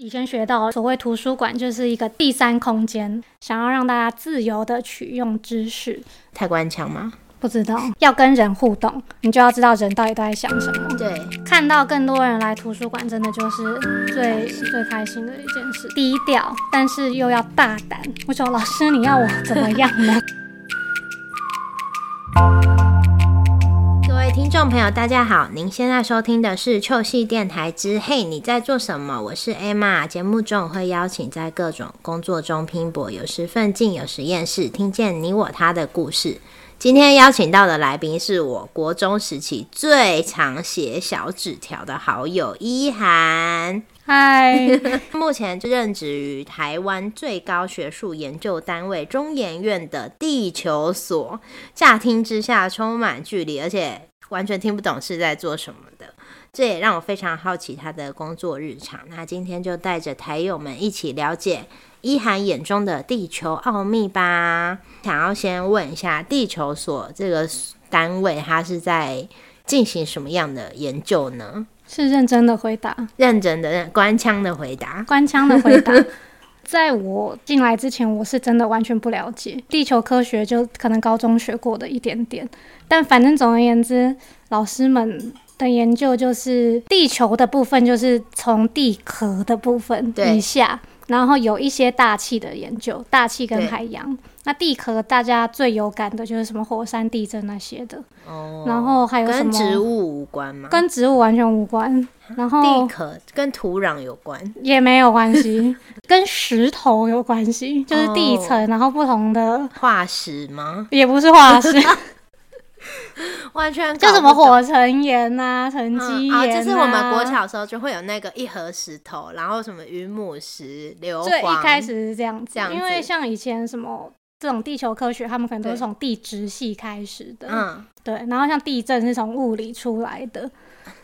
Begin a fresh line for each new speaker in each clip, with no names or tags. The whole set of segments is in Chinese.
以前学到所谓图书馆就是一个第三空间，想要让大家自由的取用知识。
太官腔吗？
不知道要跟人互动，你就要知道人到底都在想什么。
对，
看到更多人来图书馆，真的就是最最开心的一件事。低调，但是又要大胆。我说老师，你要我怎么样呢？
听众朋友，大家好，您现在收听的是秋系电台之嘿，你在做什么？我是 Emma。节目中会邀请在各种工作中拼搏，有时奋进，有实验室，听见你我他的故事。今天邀请到的来宾是我国中时期最常写小纸条的好友一涵。
嗨，
目前任职于台湾最高学术研究单位中研院的地球所。乍听之下充满距离，而且完全听不懂是在做什么的。这也让我非常好奇他的工作日常。那今天就带着台友们一起了解一涵眼中的地球奥秘吧。想要先问一下，地球所这个单位，它是在进行什么样的研究呢？
是认真的回答，
认真的官腔的回答，
官腔的回答。在我进来之前，我是真的完全不了解地球科学，就可能高中学过的一点点。但反正总而言之，老师们的研究就是地球的部分，就是从地壳的部分以下。然后有一些大气的研究，大气跟海洋。那地壳大家最有感的就是什么火山、地震那些的。哦。然后还有什么？
跟植物无关吗？
跟植物完全无关。然后
地壳跟土壤有关？
也没有关系。跟石头有关系，就是地层，然后不同的
化石吗？
也不是化石。
完全
就什么火成岩呐、沉积岩啊，
就是我们国小时候就会有那个一盒石头，然后什么云母石、硫磺。
对，一开始是这样子，因为像以前什么这种地球科学，他们可能都是从地质系开始的。嗯，对。然后像地震是从物理出来的，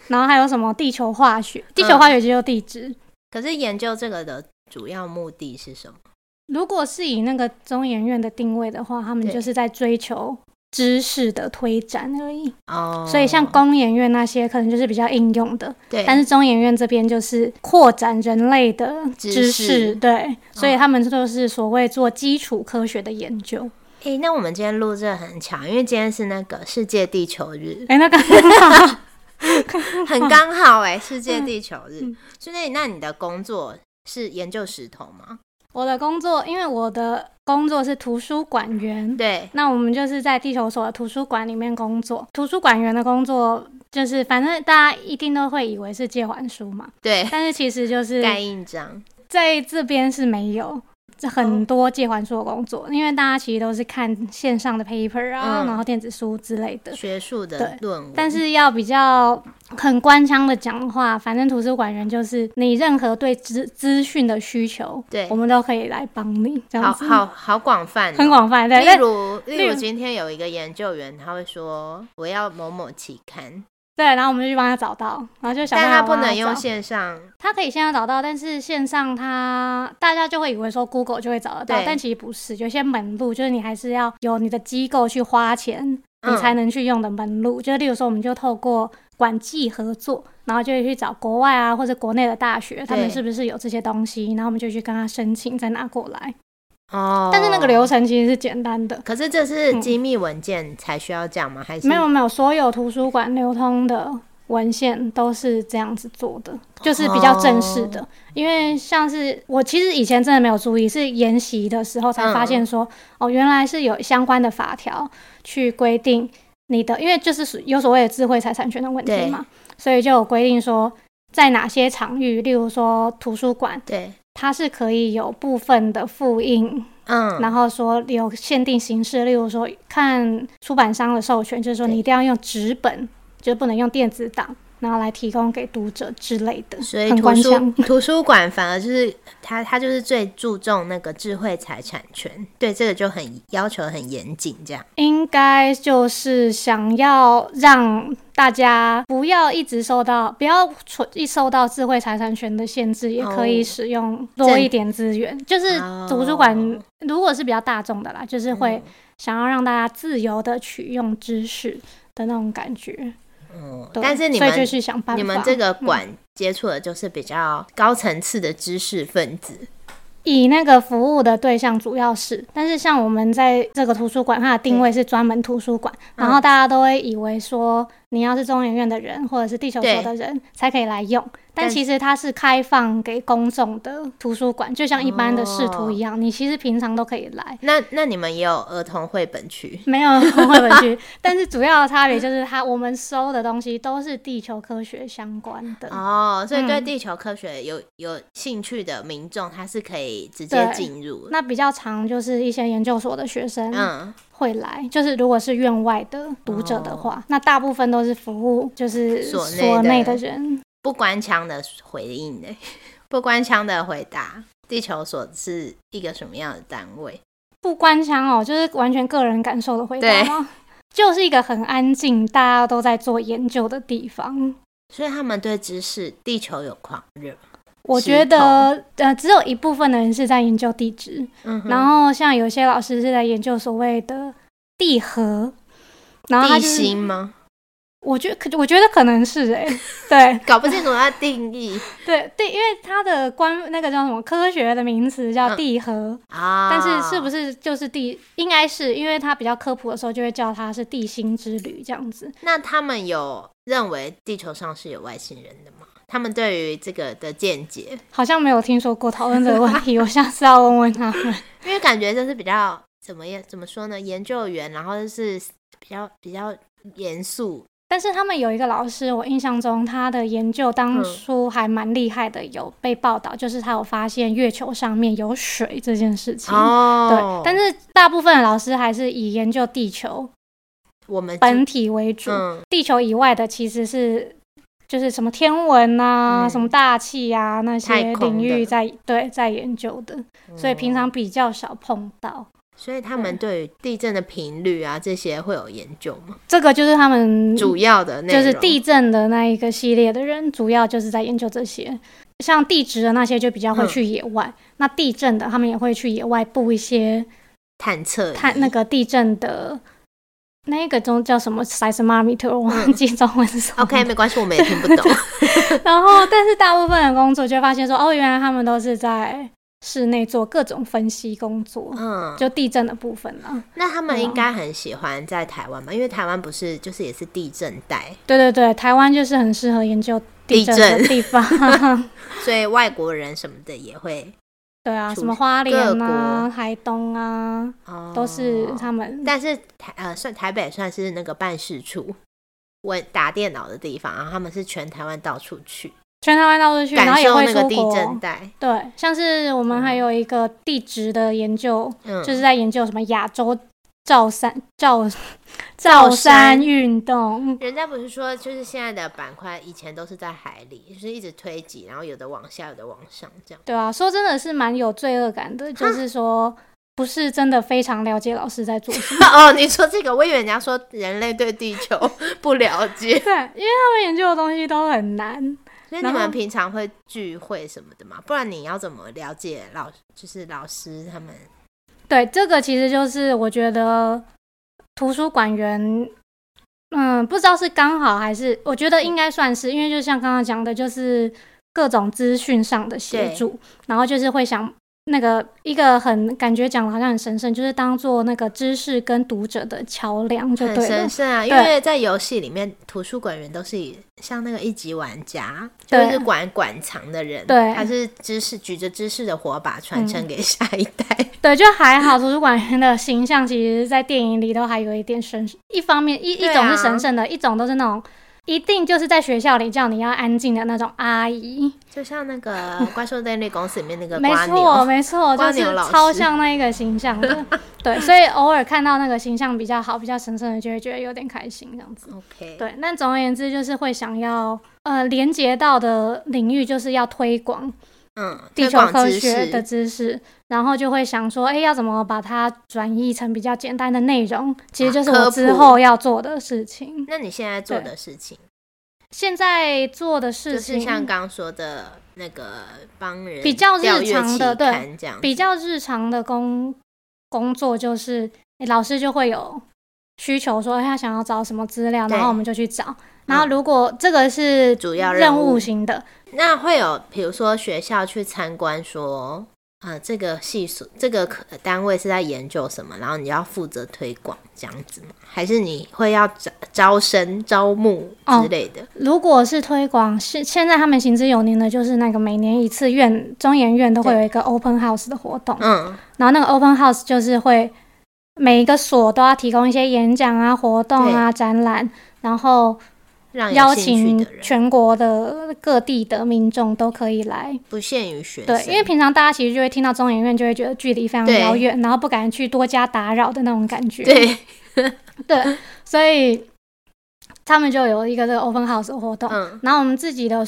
然后还有什么地球化学，地球化学就是地质。
可是研究这个的主要目的是什么？
如果是以那个中研院的定位的话，他们就是在追求。知识的推展而已哦，所以像工研院那些可能就是比较应用的，
对。
但是中研院这边就是扩展人类的知识，对。所以他们都是所谓做基础科学的研究。
诶，那我们今天录这很巧，因为今天是那个世界地球日。
哎，那个
很刚好哎，世界地球日。所以那你的工作是研究石头吗？
我的工作，因为我的工作是图书馆员，
对，
那我们就是在地球所的图书馆里面工作。图书馆员的工作就是，反正大家一定都会以为是借还书嘛，
对，
但是其实就是
盖印章，
在这边是没有。很多借还书的工作，因为大家其实都是看线上的 paper 啊，然后电子书之类的
学术的论文。
但是要比较很官腔的讲话，反正图书馆员就是你任何对资资讯的需求，
对，
我们都可以来帮你。这样
子，好好好广泛，
很广泛。对，
例如例如今天有一个研究员，他会说我要某某期刊。
对，然后我们就去帮他找到，然后就想。
但他不能用线上。
他可以线上找到，但是线上他大家就会以为说 Google 就会找得到，但其实不是，有些门路就是你还是要有你的机构去花钱，你才能去用的门路。就例如说，我们就透过管际合作，然后就去找国外啊或者国内的大学，他们是不是有这些东西，然后我们就去跟他申请，再拿过来。哦，但是那个流程其实是简单的。
可是这是机密文件才需要讲吗？还是
没有没有，所有图书馆流通的文献都是这样子做的，就是比较正式的。因为像是我其实以前真的没有注意，是研习的时候才发现说，哦，原来是有相关的法条去规定你的，因为就是有所谓的智慧财产权的问题嘛，所以就有规定说，在哪些场域，例如说图书馆，
对。
它是可以有部分的复印，嗯，然后说有限定形式，例如说看出版商的授权，就是说你一定要用纸本，就不能用电子档。然后来提供给读者之类的，
所以图书图书馆反而就是他他就是最注重那个智慧财产权，对这个就很要求很严谨，这样。
应该就是想要让大家不要一直受到不要存一受到智慧财产权的限制，也可以使用多一点资源。就是图书馆如果是比较大众的啦，就是会想要让大家自由的取用知识的那种感觉。
嗯，但是你们
所以就去想办法。
你们这个
嗯。
馆接触的就是比较高层次的知识分子，
以那个服务的对象主要是，但是像我们在这个图书馆，它的定位是专门图书馆，
嗯。
然后大家都会以为说你要是中研院的人或者是地球所的人才可以来用，但
但
其实它是开放给公众的图书馆，就像一般的视图一样，你其实平常都可以来。
那那你们也有儿童绘本区，
没有儿童绘本区，但是主要的差别就是它我们收的东西都是地球科学相关的。
哦，所以对
嗯
地球科学有有兴趣的民众，他是可以直接进入。
那比较常就是一些研究所的学生，
嗯，
会来，就是如果是院外的读者的话，那大部分都是服务就是
所内的
的人。
不官腔的回应呢？不官腔的回答，地球所是一个什么样的单位？
不官腔哦，就是完全个人感受的回答
对
吗？就是一个很安静，大家都在做研究的地方。
所以他们对知识地球有狂热。
我觉得，呃，只有一部分的人是在研究地质，
嗯，
然后像有些老师是在研究所谓的地核，然后
地
就是
心吗？
我觉得可，我觉得可能是哎、对
搞不清楚它的定义
对对，因为它的官那个叫什么科学的名词叫
嗯
地核，
啊。
但是是不是就是地？应该是因为它比较科普的时候，就会叫它是地心之旅这样子。
那他们有认为地球上是有外星人的吗？他们对于这个的见解，
好像没有听说过讨论这个问题，我下次要问问他们。
因为感觉就是比较怎么样怎么说呢？研究员，然后就是比较比较严肃，
但是他们有一个老师，我印象中他的研究当初还蛮厉害的，有被报道，就是他有发现月球上面有水这件事情。
哦
对，但是大部分的老师还是以研究地球
我们
本体为主，
嗯
地球以外的其实是就是什么天文啊、
嗯
什么大气啊那些领域在对在研究的，所以平常
哦
比较少碰到。
所以他们对于地震的频率啊这些会有研究吗？
这个就是他们
主要的
就是地震的那一个系列的人，主要就是在研究这些。像地质的那些就比较会去野外，那地震的他们也会去野外布一些
探测
探那个地震的。那个中叫什么 seismometer，我忘记中文是什么。
OK 没关系，我们也听不懂。
然后，但是大部分的工作就会发现说，哦，原来他们都是在室内做各种分析工作，
嗯，
就地震的部分了。
那他们应该很喜欢在台湾吧？因为台湾不是就是也是地震带，
对对对，台湾就是很适合研究地震
地震
的地方。
所以外国人什么的也会
对啊，什么花莲
各
啊、
国
台东啊，
哦，
都是他们。
但是台呃算台北算是那个办事处，我打电脑的地方，然后他们是全台湾到处去
全台湾到处去，然
感
后也会
受那个地
出国。
震带，
对，像是我们还有一个地质的研究，
嗯，
就是在研究什么亚洲造山造造
造山
山运动。
人家不是说，就是现在的板块以前都是在海里，就是一直推挤，然后有的往下，有的往上，这样。
对啊，说真的是蛮有罪恶感的，就是说不是真的非常了解老师在做什么。
哦，你说这个，我以为人家说人类对地球不了解，
对，因为他们研究的东西都很难。
所以你们平常会聚会什么的吗？不然你要怎么了解老就是老师他们？
对，这个其实就是我觉得图书馆员，嗯，不知道是刚好还是，我觉得应该算是，因为就像刚刚讲的，就是各种资讯上的协助，然后就是会想那个一个很感觉讲的好像很神圣，就是当做那个知识跟读者的桥梁就对了
神。圣啊，因为在游戏里面，图书馆员都是以像那个一级玩家，就是管馆藏的人，
对嗯
他是知识举着知识的火把传承给下一代。
对，就还好，图书馆员的形象其实，在电影里都还有一点神，一方面一一种是
啊
神圣的，一种都是那种一定就是在学校里叫你要安静的那种阿姨。
就像那个 《怪兽电力公司》里面那个
没错，没错，就是超像那一个形象的。对，所以偶尔看到那个形象比较好、比较神圣的，就会觉得有点开心这样子。
OK，
对，那总而言之，就是会想要呃连接到的领域，就是要推广
嗯，
地球科学的。知识，然后就会想说，哎，要怎么把它转译成比较简单的内容？其实就是我之后要做的事情。
那你现在做的事情，
现在做的事情，就
是像刚刚说的那个帮人
比较日常的对比较日常的工工作，就是、诶老师就会有需求说，他想要找什么资料，然后我们就去找。然后如果这个是
主要
任
务
务型的，
那会有，比如说学校去参观说，呃，这个系所这个科单位是在研究什么，然后你要负责推广这样子吗？还是你会要招招生、招募之类的？
如果是推广，是现在他们行之有年的，就是那个每年一次院中研院都会有一个 open house 的活动，
嗯，
然后那个 open house 就是会每一个所都要提供一些演讲啊、活动啊、展览，然后邀请全国的各地的民众都可以来。
不限于学生，
对，因为平常大家其实就会听到中研院，就会觉得距离非常遥远，然后不敢去多加打扰的那种感觉。
对，
对，所以他们就有一个这个 open house 的活动。
嗯
然后我们自己的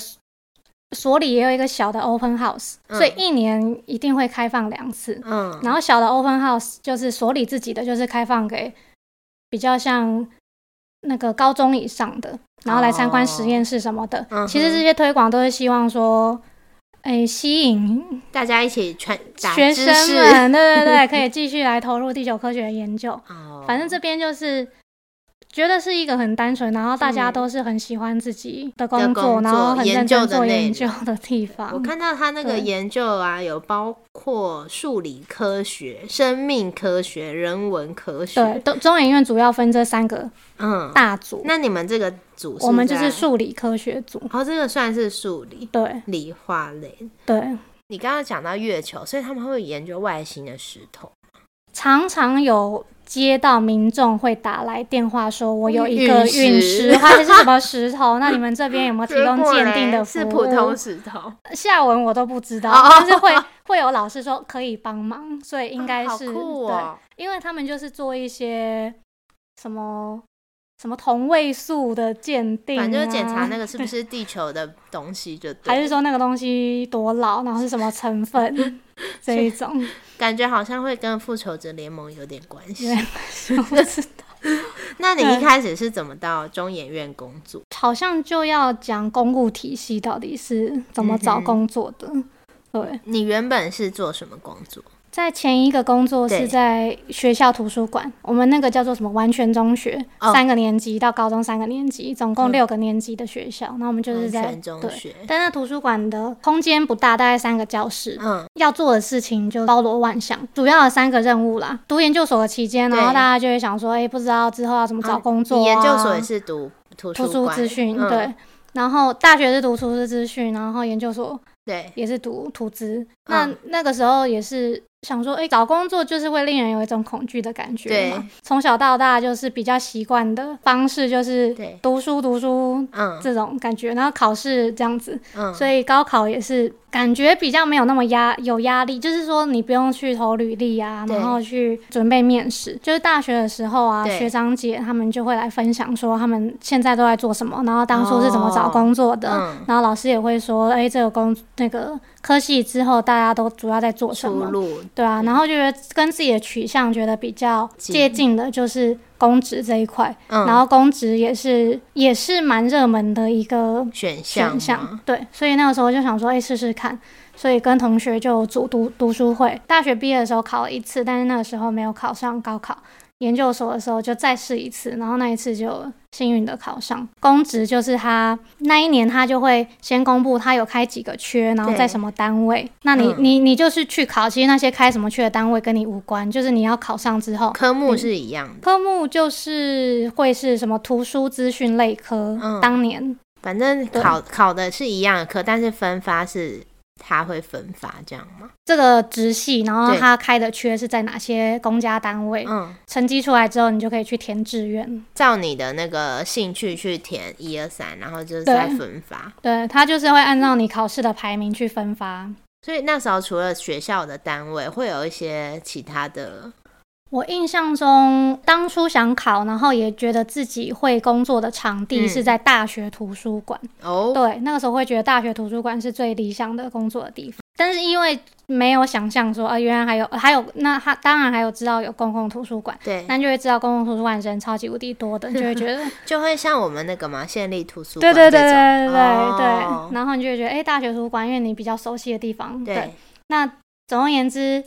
所所里也有一个小的 open house，、
嗯
所以一年一定会开放两次。
嗯，
然后小的 open house 就是所里自己的，就是开放给比较像那个高中以上的，然后来参观实验室什么的。其实这些推广都是希望说，诶，吸引
大家一起传打
学生，们，对对对，可以继续来投入地球科学的研究。
哦，
反正这边就是觉得是一个很单纯，然后大家
嗯。
都是很喜欢自己的
的
工作，
工
然后很认真
研究的
做研究的地方。
我看到他那个研究啊，有包括数理科学、生命科学、人文科学，
对，都中研院主要分这三个
嗯，
大组，
那你们这个组
我们就是
在，
数理科学组。
哦，这个算是数理
对。
理化类。
对，
你刚刚讲到月球，所以他们会研究外星的石头。
常常有接到民众会打来电话说，我有一个
陨石
陨石或者是什么石头，那你们这边有没有提供鉴定的服务？
是普通石头，
下文我都不知道，
哦
但是会 会有老师说可以帮忙，所以应该是、
哦哦。
对，因为他们就是做一些什么什么同位素的鉴定、啊，
反正就是检查那个是不是地球的东西就
还是说那个东西多老，然后是什么成分 这一种，
感觉好像会跟复仇者联盟有点关系
有。点我知道，
那你一开始是怎么到中研院工作？
好像就要讲公务体系到底是怎么找工作的。对，
你原本是做什么工作？
在前一个工作是在学校图书馆，我们那个叫做什么完全中学，
哦
三个年级到高中三个年级，总共
嗯
六个年级的学校。那我们就是在
中
对，
学。
但那图书馆的空间不大，大概三个教室。
嗯，
要做的事情就包罗万象，主要的三个任务啦。读研究所的期间，然后大家就会想说，哎、不知道之后要怎么找工作、啊
你研究所也是读图
图书资讯，
嗯
对。然后大学是读图书资讯，然后研究所
对，
也是读图资。那
嗯
那个时候也是想说，哎、找工作就是会令人有一种恐惧的感觉
对
嘛。从小到大就是比较习惯的方式，就是
对
读书读书
嗯
这种感觉，然后考试这样子。
嗯，
所以高考也是感觉比较没有那么压有压力，就是说你不用去投履历啊，然后去准备面试。就是大学的时候啊，学长姐他们就会来分享说他们现在都在做什么，然后当初是怎么找工作的。
嗯
然后老师也会说，哎、这个工那个科系之后大家都主要在做什么？对啊，然后就觉得跟自己的取向觉得比较接近的，就是公职这一块。
嗯，
然后公职也是也是蛮热门的一个
选项
选项，对，所以那个时候就想说，哎、试试看，所以跟同学就组读读书会。大学毕业的时候考了一次，但是那个时候没有考上高考。研究所的时候就再试一次，然后那一次就幸运的考上。公职就是他那一年他就会先公布他有开几个缺，然后在什么单位。那你、
嗯。
你你就是去考，其实那些开什么缺的单位跟你无关，就是你要考上之后，
科目是一样的。
科目就是会是什么图书资讯类科，
嗯。
当年。
反正考考的是一样的科，但是分发是他会分发这样吗？
这个直系，然后
对
他开的缺是在哪些公家单位？
嗯，
成绩出来之后，你就可以去填志愿。
照你的那个兴趣去填一二三，然后就是再分发。
对，他就是会按照你考试的排名去分发。
所以那时候除了学校的单位，会有一些其他的，
我印象中，当初想考，然后也觉得自己会工作的场地
嗯
是在大学图书馆。
哦，
对，那个时候会觉得大学图书馆是最理想的工作的地方。但是因为没有想象说，啊，原来还有还有，那他当然还有知道有公共图书馆，
对，
那就会知道公共图书馆人超级无敌多的，就会觉得
就会像我们那个嘛县立图书
对对对对对对
哦
对，然后你就会觉得，哎、大学图书馆，因为你比较熟悉的地方，对。
对，
那总而言之，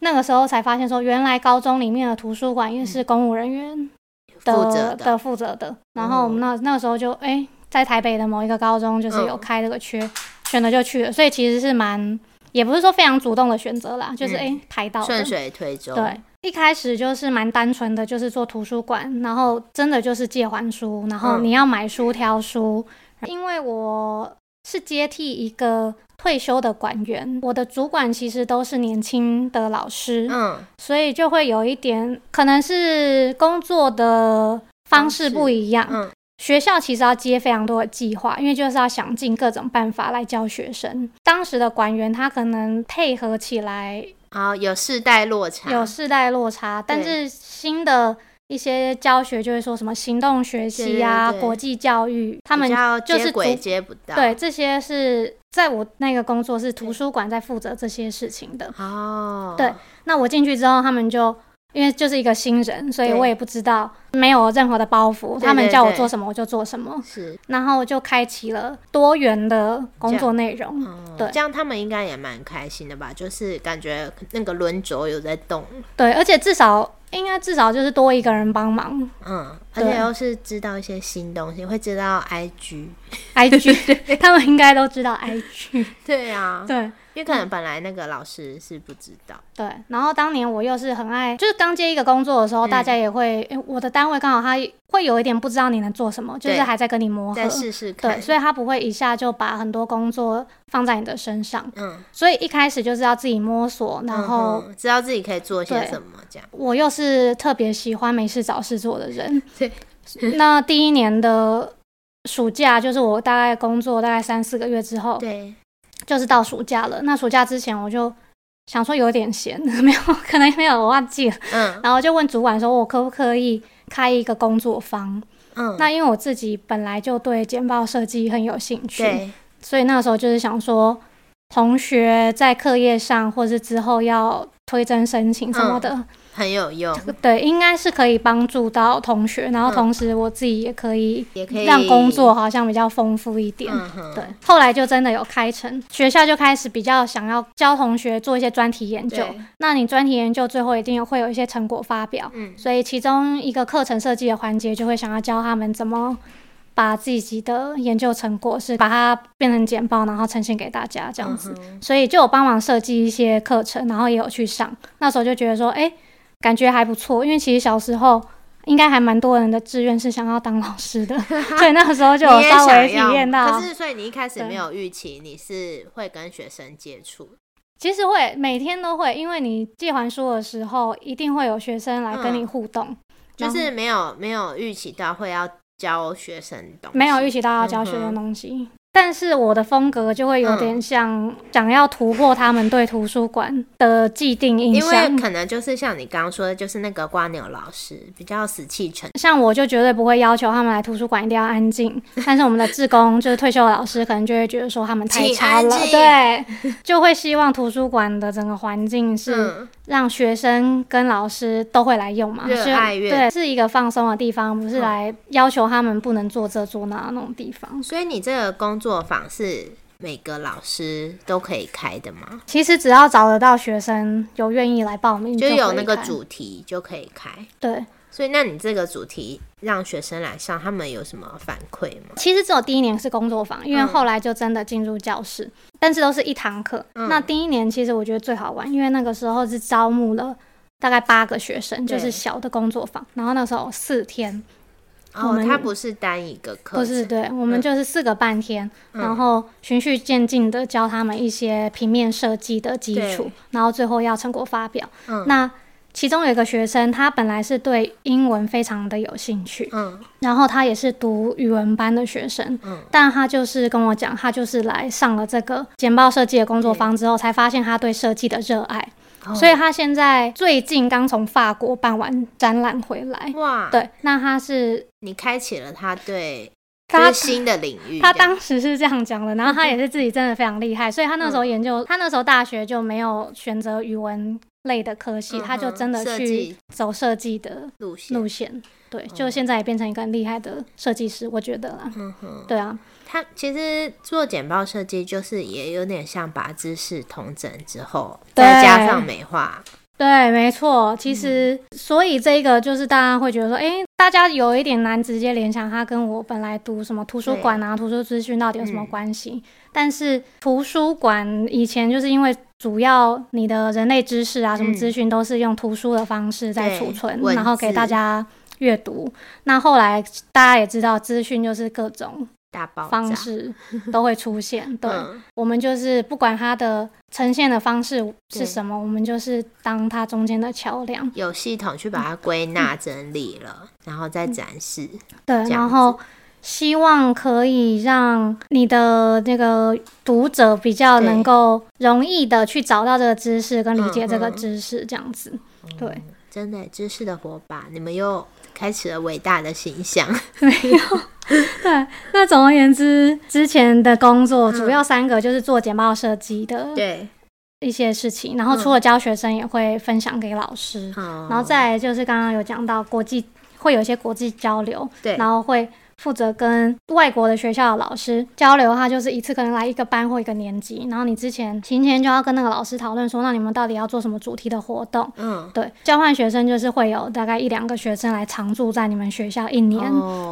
那个时候才发现说，原来高中里面的图书馆也是公务人员，
负责的，
的的负责的。然后我们那那个时候就哎、在台北的某一个高中就是有
嗯
开这个缺，选了就去了，所以其实是蛮也不是说非常主动的选择啦，就是
嗯。
哎、排到
顺水推舟。
对，一开始就是蛮单纯的，就是做图书馆，然后真的就是借还书，然后
嗯。
你要买书挑书。因为我是接替一个退休的管员，我的主管其实都是年轻的老师，
嗯，
所以就会有一点可能是工作的方式不一样。
嗯
学校其实要接非常多的计划，因为就是要想尽各种办法来教学生。当时的管员他可能配合起来
好，有世代落差，
有世代落差，但是新的一些教学就会说什么行动学习啊、
对对对
国际教育，他们就是
接轨接不到。
对这些是在我那个工作是图书馆在负责这些事情的。
哦，
对那我进去之后，他们就因为就是一个新人，所以我也不知道，没有任何的包袱，
对
他们叫我做什么我就做什么，
是，
然后就开启了多元的工作内容。
哦，
对
这样他们应该也蛮开心的吧？就是感觉那个轮轴有在动，
对，而且至少应该至少就是多一个人帮忙。
嗯，而且又是知道一些新东西，会知道
IG，，IG，他们应该都知道 IG。
对啊，
对。
因为可能本来那个老师是不知道，
对，然后当年我又是很爱，就是刚接一个工作的时候，
嗯。
大家也会，诶我的单位刚好他会有一点不知道你能做什么，就是还在跟你磨合。
试试看，
对，所以他不会一下就把很多工作放在你的身上，
嗯，
所以一开始就是要自己摸索，然后
嗯知道自己可以做些什么，这样，
我又是特别喜欢没事找事做的人。
对。
那第一年的暑假，就是我大概工作大概三四个月之后，
对，
就是到暑假了。那暑假之前我就想说有点闲，没有可能没有我忘记了，
嗯。
然后就问主管说，我可不可以开一个工作坊？
嗯，
那因为我自己本来就对简报设计很有兴趣，
对，
所以那时候就是想说，同学在课业上或是之后要推甄申请什么的，
很有用，
对，应该是可以帮助到同学，然后
嗯
同时我自己也可以
也可以
让工作好像比较丰富一点。
嗯，
对，后来就真的有开成，学校就开始比较想要教同学做一些专题研究。那你专题研究最后一定有会有一些成果发表，
嗯
所以其中一个课程设计的环节就会想要教他们怎么把自己的研究成果是把它变成简报，然后呈现给大家这样子。
嗯
所以就有帮忙设计一些课程，然后也有去上。那时候就觉得说，哎、感觉还不错，因为其实小时候。应该还蛮多人的志愿是想要当老师的，所以那个时候就有稍微体验到。
可是，所以你一开始
对
没有预期你是会跟学生接触，
其实会每天都会，因为你借还书的时候，一定会有学生来跟你
嗯
互动，
就是没有没有预期到会要教学生东西，
没有预期到要教学的
嗯哼
东西。但是我的风格就会有点像想要突破他们对图书馆的既定印象。
因为
象。
可能就是像你刚刚说的，就是那个瓜牛老师比较死气沉，
像我就绝对不会要求他们来图书馆一定要安静，但是我们的志工就是退休的老师，可能就会觉得说他们太吵了，对，就会希望图书馆的整个环境是
嗯，
让学生跟老师都会来用嘛，
热
是
爱阅
对，是一个放松的地方，不是
嗯。
来要求他们不能做这做那那种地方。
所以你这个工作坊是每个老师都可以开的吗？
其实只要找得到学生有愿意来报名，
就有那个主题就可以开。
对。
所以，那你这个主题让学生来上，他们有什么反馈吗？
其实只有第一年是工作坊，因为
嗯
后来就真的进入教室，但是都是一堂课。
嗯
那第一年其实我觉得最好玩，因为那个时候是招募了大概八个学生，就是小的工作坊，然后那时候四天，我
哦，
们
它不是单一个课，
不是对，我们就是四个半天，
嗯。
然后循序渐进的教他们一些平面设计的基础，然后最后要成果发表。
嗯。
那其中有一个学生，他本来是对英文非常的有兴趣，
嗯
然后他也是读语文班的学生，
嗯。
但他就是跟我讲，他就是来上了这个简报设计的工作坊之后，才发现他对设计的热爱，
哦。
所以他现在最近刚从法国办完展览回来。
哇，
对，那他是
你开启了他对就
他
新的领域，
他当时是这样讲的，然后他也是自己真的非常厉害，所以他那时候研
嗯
究，他那时候大学就没有选择语文类的科系，
嗯
他就真的去走设计的
路线，
路线。对，就
哦
现在也变成一个很厉害的设计师，我觉得啦。
嗯哼，
对啊，
他其实做简报设计，就是也有点像把知识统整之后，再加上美化，
对，没错。其实，所以这个就是大家会觉得说，哎，大家有一点难直接联想，它跟我本来读什么图书馆啊、图书资讯到底有什么关系？但是图书馆以前就是因为主要你的人类知识啊，什么资讯都是用图书的方式在储存，然后给大家阅读。那后来大家也知道，资讯就是各种。
大爆
方式 都会出现，对，我们就是不管它的呈现的方式是什么，我们就是当它中间的桥梁，
有系统去把它归纳整理了，然后再展示。
对，然后希望可以让你的那个读者比较能够容易的去找到这个知识跟理解这个知识，这样子。对，
真的知识的火把，你们又开启了伟大的形象。
没有。对，那总而言之，之前的工作主要三个就是做简报设计的，
对
一些事情，然后除了教学生，也会分享给老师，然后再就是刚刚有讲到国际会有一些国际交流，
对，
然后会。负责跟外国的学校的老师交流，他就是一次可能来一个班或一个年级，然后你之前提前就要跟那个老师讨论说，那你们到底要做什么主题的活动？嗯，对，交换学生就是会有大概一两个学生来常驻在你们学校一年，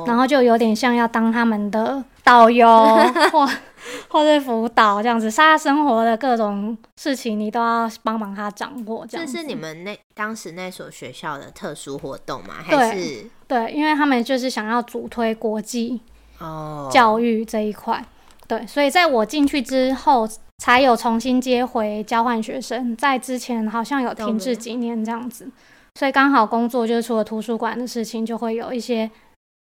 然后就有点像要当他们的导游 或。或是辅导这样子，他生活的各种事情，你都要帮忙他掌握。这
是你们那当时那所学校的特殊活动吗？还是
对，因为他们就是想要主推国际哦教育这一块。对，所以在我进去之后，才有重新接回交换学生。在之前好像有停滞几年这样子，所以刚好工作就是除了图书馆的事情，就会有一些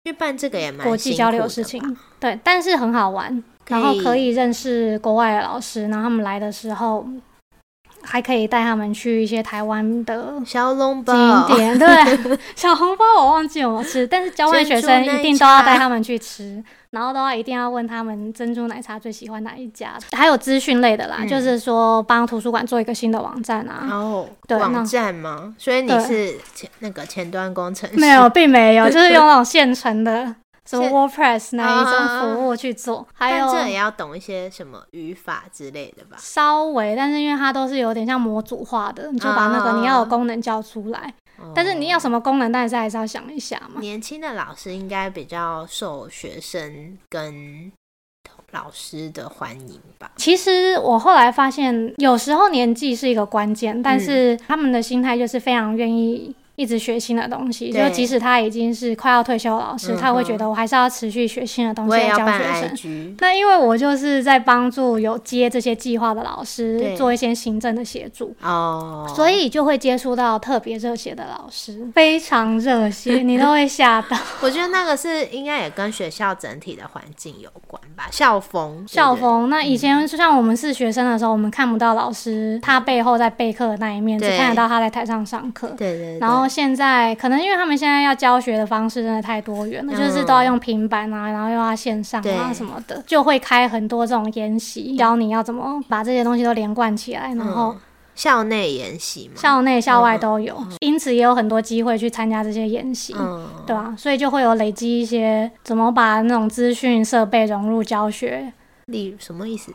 去办这个也蛮
国际交流事情。对，但是很好玩。然后可以认识国外的老师，然后他们来的时候，还可以带他们去一些台湾的
小笼包
景点。对，小红包我忘记有没有吃，但是交换学生一定都要带他们去吃。然后的话，一定要问他们珍珠奶茶最喜欢哪一家。还有资讯类的啦，就是说帮图书馆做一个新的网站啊。
哦，网站吗？所以你是前那个前端工程师？
没有，并没有，就是用那种现成的。什么 WordPress 那一种服务去做，还有
这也要懂一些什么语法之类的吧？
稍微，但是因为它都是有点像模组化的，你就把那个你要的功能叫出来。但是你要什么功能，但是还是要想一下嘛。
年轻的老师应该比较受学生跟老师的欢迎吧？
其实我后来发现，有时候年纪是一个关键，但是他们的心态就是非常愿意。一直学新的东西，就即使他已经是快要退休老师，他会觉得我还是要持续学新的东西来教学生。那因为我就是在帮助有接这些计划的老师做一些行政的协助哦，所以就会接触到特别热血的老师，非常热血，你都会吓到。
我觉得那个是应该也跟学校整体的环境有关吧，校风。
校风。那以前就像我们是学生的时候，我们看不到老师他背后在备课的那一面，只看得到他在台上上课。
对对。
然后。现在可能因为他们现在要教学的方式真的太多元了，就是都要用平板啊，然后又要线上啊什么的，就会开很多这种研习，教你要怎么把这些东西都连贯起来。然后
校内研习嘛，
校内校外都有，因此也有很多机会去参加这些演习，对吧？所以就会有累积一些怎么把那种资讯设备融入教学，
例什么意思？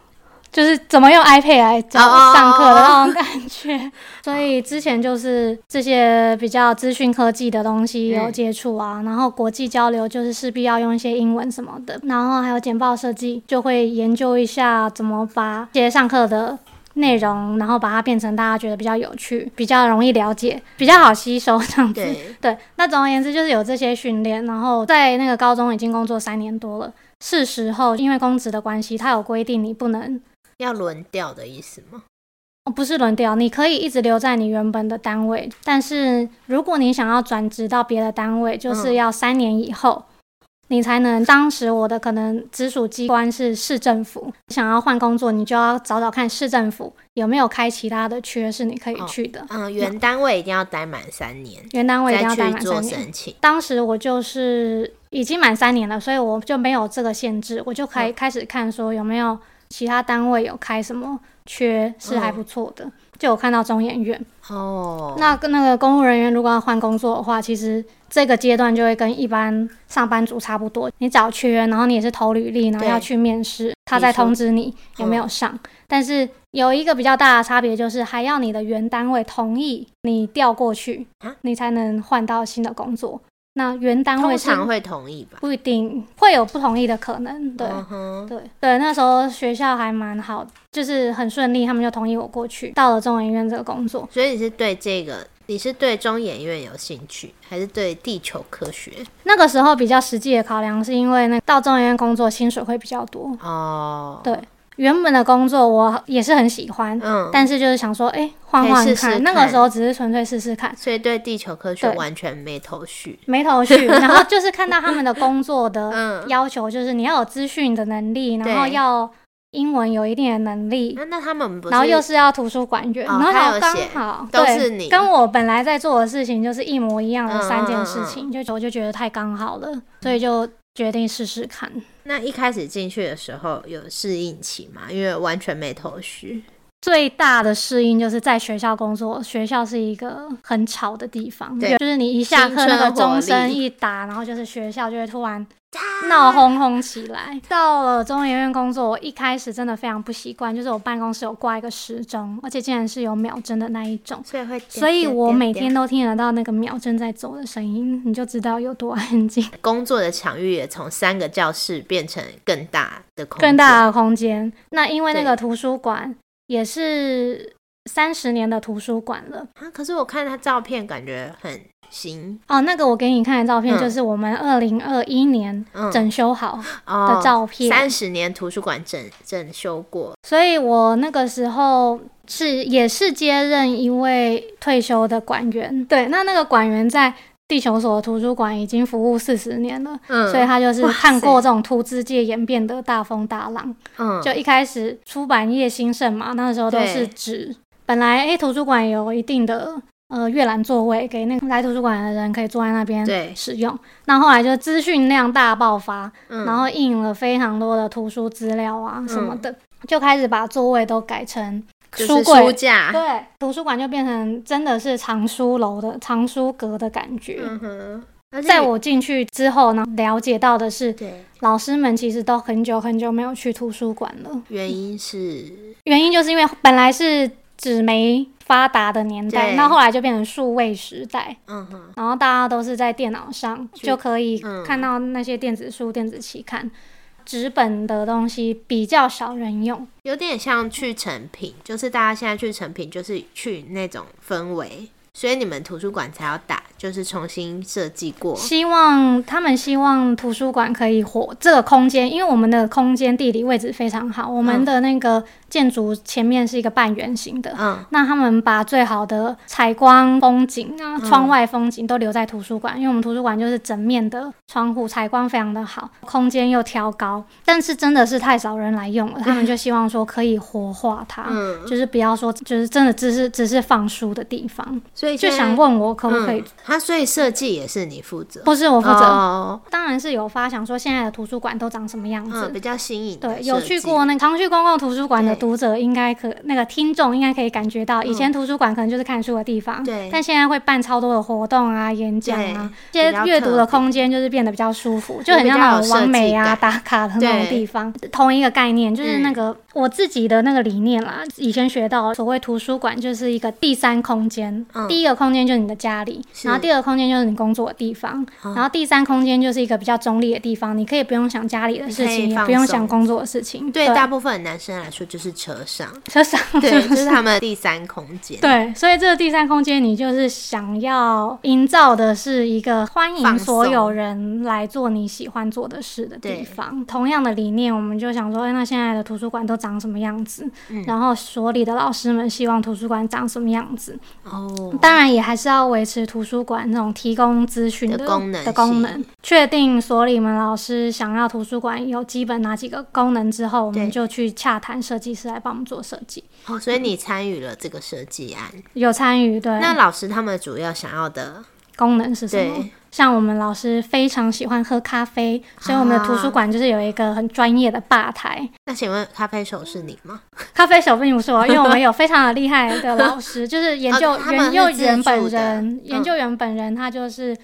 就是怎么用 iPad 来教上课的那种感觉，所以之前就是这些比较资讯科技的东西有接触啊，然后国际交流就是势必要用一些英文什么的，然后还有简报设计就会研究一下怎么把这些上课的内容，然后把它变成大家觉得比较有趣、比较容易了解、比较好吸收这样子。对，那总而言之就是有这些训练，然后在那个高中已经工作三年多了，是时候因为公职的关系，他有规定你不能。
要轮调的意思吗？
哦，不是轮调，你可以一直留在你原本的单位，但是如果你想要转职到别的单位，就是要三年以后，你才能。当时我的可能直属机关是市政府，想要换工作，你就要找找看市政府有没有开其他的缺是你可以去的。
嗯，原单位一定要待满三年，
原单位一定要待满三年。当时我就是已经满三年了，所以我就没有这个限制，我就可以开始看说有没有。其他单位有开什么缺是还不错的，就有看到中研院。
哦，
那跟那个公务人员如果要换工作的话，其实这个阶段就会跟一般上班族差不多。你找缺，然后你也是投履历，然后要去面试，他再通知你有没有上。但是有一个比较大的差别就是，还要你的原单位同意你调过去
啊，
你才能换到新的工作。那原单位是
通常会同意吧？
不一定会有不同意的可能，对。对对，那时候学校还蛮好，就是很顺利，他们就同意我过去，到了中研院这个工作。
所以你是对这个，你是对中研院有兴趣，还是对地球科学？
那个时候比较实际的考量，是因为那到中研院工作薪水会比较多。
哦，
对，原本的工作我也是很喜欢，
嗯，
但是就是想说，哎、换换看。那个时候只是纯粹试试看，
所以对地球科学完全没头绪。
没头绪。然后就是看到他们的工作的
嗯，
要求，就是你要有资讯的能力，然后要英文有一定的能力。
那那他们不是，
然后又是要图书馆员，
哦
然后刚
还有写
好
都
对
是你
跟我本来在做的事情就是一模一样的
嗯
三件
嗯嗯
事情，就我就觉得太刚好了，所以就决定试试看。
那一开始进去的时候有适应期吗？因为完全没头绪。
最大的适应就是在学校工作，学校是一个很吵的地方，
对
就是你一下课那个钟声一打，然后就是学校就会突然闹哄哄起来。到了中研院工作，我一开始真的非常不习惯，就是我办公室有挂一个时钟，而且竟然是有秒针的那一种。
所以会，
所以我每天都听得到那个秒针在走的声音，你就知道有多安静。
工作的场域也从三个教室变成更大的空间，
更大的空间。那因为那个图书馆也是三十年的图书馆了
啊。可是我看他照片，感觉很新
哦。那个我给你看的照片，
嗯
就是我们二零二一年
嗯
整修好
哦
的照片。
三十年图书馆整整修过，
所以我那个时候是也是接任一位退休的馆员。对，那那个馆员在地球所的图书馆已经服务四十年了。
嗯，
所以他就是看过这种图资界演变的大风大浪，
嗯
就一开始出版业兴盛嘛，那个时候都是
对
纸。本来诶、图书馆有一定的呃阅览座位，给那个来图书馆的人可以坐在那边
对
使用。那后来就资讯量大爆发，
嗯
然后印了非常多的图书资料啊什么的，就开始把座位都改成
就是
书柜。
书架，
对，图书馆就变成真的是藏书楼的藏书阁的感觉。
嗯哼，
在我进去之后呢，了解到的是，
对
老师们其实都很久很久没有去图书馆了。
原因是
原因就是因为本来是纸媒发达的年代，那后来就变成数位时代，
嗯哼，
然后大家都是在电脑上就可以
嗯
看到那些电子书、电子期刊。纸本的东西比较少人用，
有点像去成品，就是大家现在去成品就是去那种氛围，所以你们图书馆才要打，就是重新设计过，
希望他们希望图书馆可以活这个空间，因为我们的空间地理位置非常好，我们的那个建筑前面是一个半圆形的，
嗯。
那他们把最好的采光风景啊、
嗯
窗外风景都留在图书馆，因为我们图书馆就是整面的窗户，采光非常的好，空间又挑高，但是真的是太少人来用了，他们就希望说可以活化它。
嗯，
就是不要说，就是真的只是只是放书的地方，
所以就
想问我可不可以？
嗯，他所以设计也是你负责，
不是我负责，
哦，
当然是有发想说现在的图书馆都长什么样子。
嗯，比较新颖
对，有去过那常去公共图书馆的
对
读者，应该可那个听众应该可以感觉到，以前图书馆可能就是看书的地方，
嗯对。
但现在会办超多的活动啊、演讲啊，这些阅读的空间就是变得比较舒服，就很像那种
较有设计
完美啊、打卡的那种地方。同一个概念，就是那
嗯。
个我自己的那个理念啦。以前学到所谓图书馆就是一个第三空间，
嗯。
第一个空间就是你的家里，然后第二个空间就是你工作的地方，
嗯。
然后第三空间就是一个比较中立的地方，你可以不用想家里的事情，也不用想工作的事情。
对。大部分男生来说就是车上，
车上
对，
是不
就是是他们的第三空间，
对，所以这个第三空间，你就是想要营造的是一个欢迎所有人来做你喜欢做的事的地方。同样的理念，我们就想说，哎，那现在的图书馆都长什么样子？
嗯
然后所里的老师们希望图书馆长什么样子？
哦，
当然，也还是要维持图书馆那种提供资讯
的功能
的功能。确定所里们老师想要图书馆有基本哪几个功能之后，我们就去洽谈设计师来帮我们做设计。
哦，所以你参与了这个设计案，
有参与对。
那老师他们主要想要的
功能是什么。
对，
像我们老师非常喜欢喝咖啡，所以我们的图书馆就是有一个很专业的吧台。
那请问咖啡手是你吗？
咖啡手并不是我，因为我们 有非常的厉害的老师，就是研究、研究员本人，
嗯
研究员本人他就是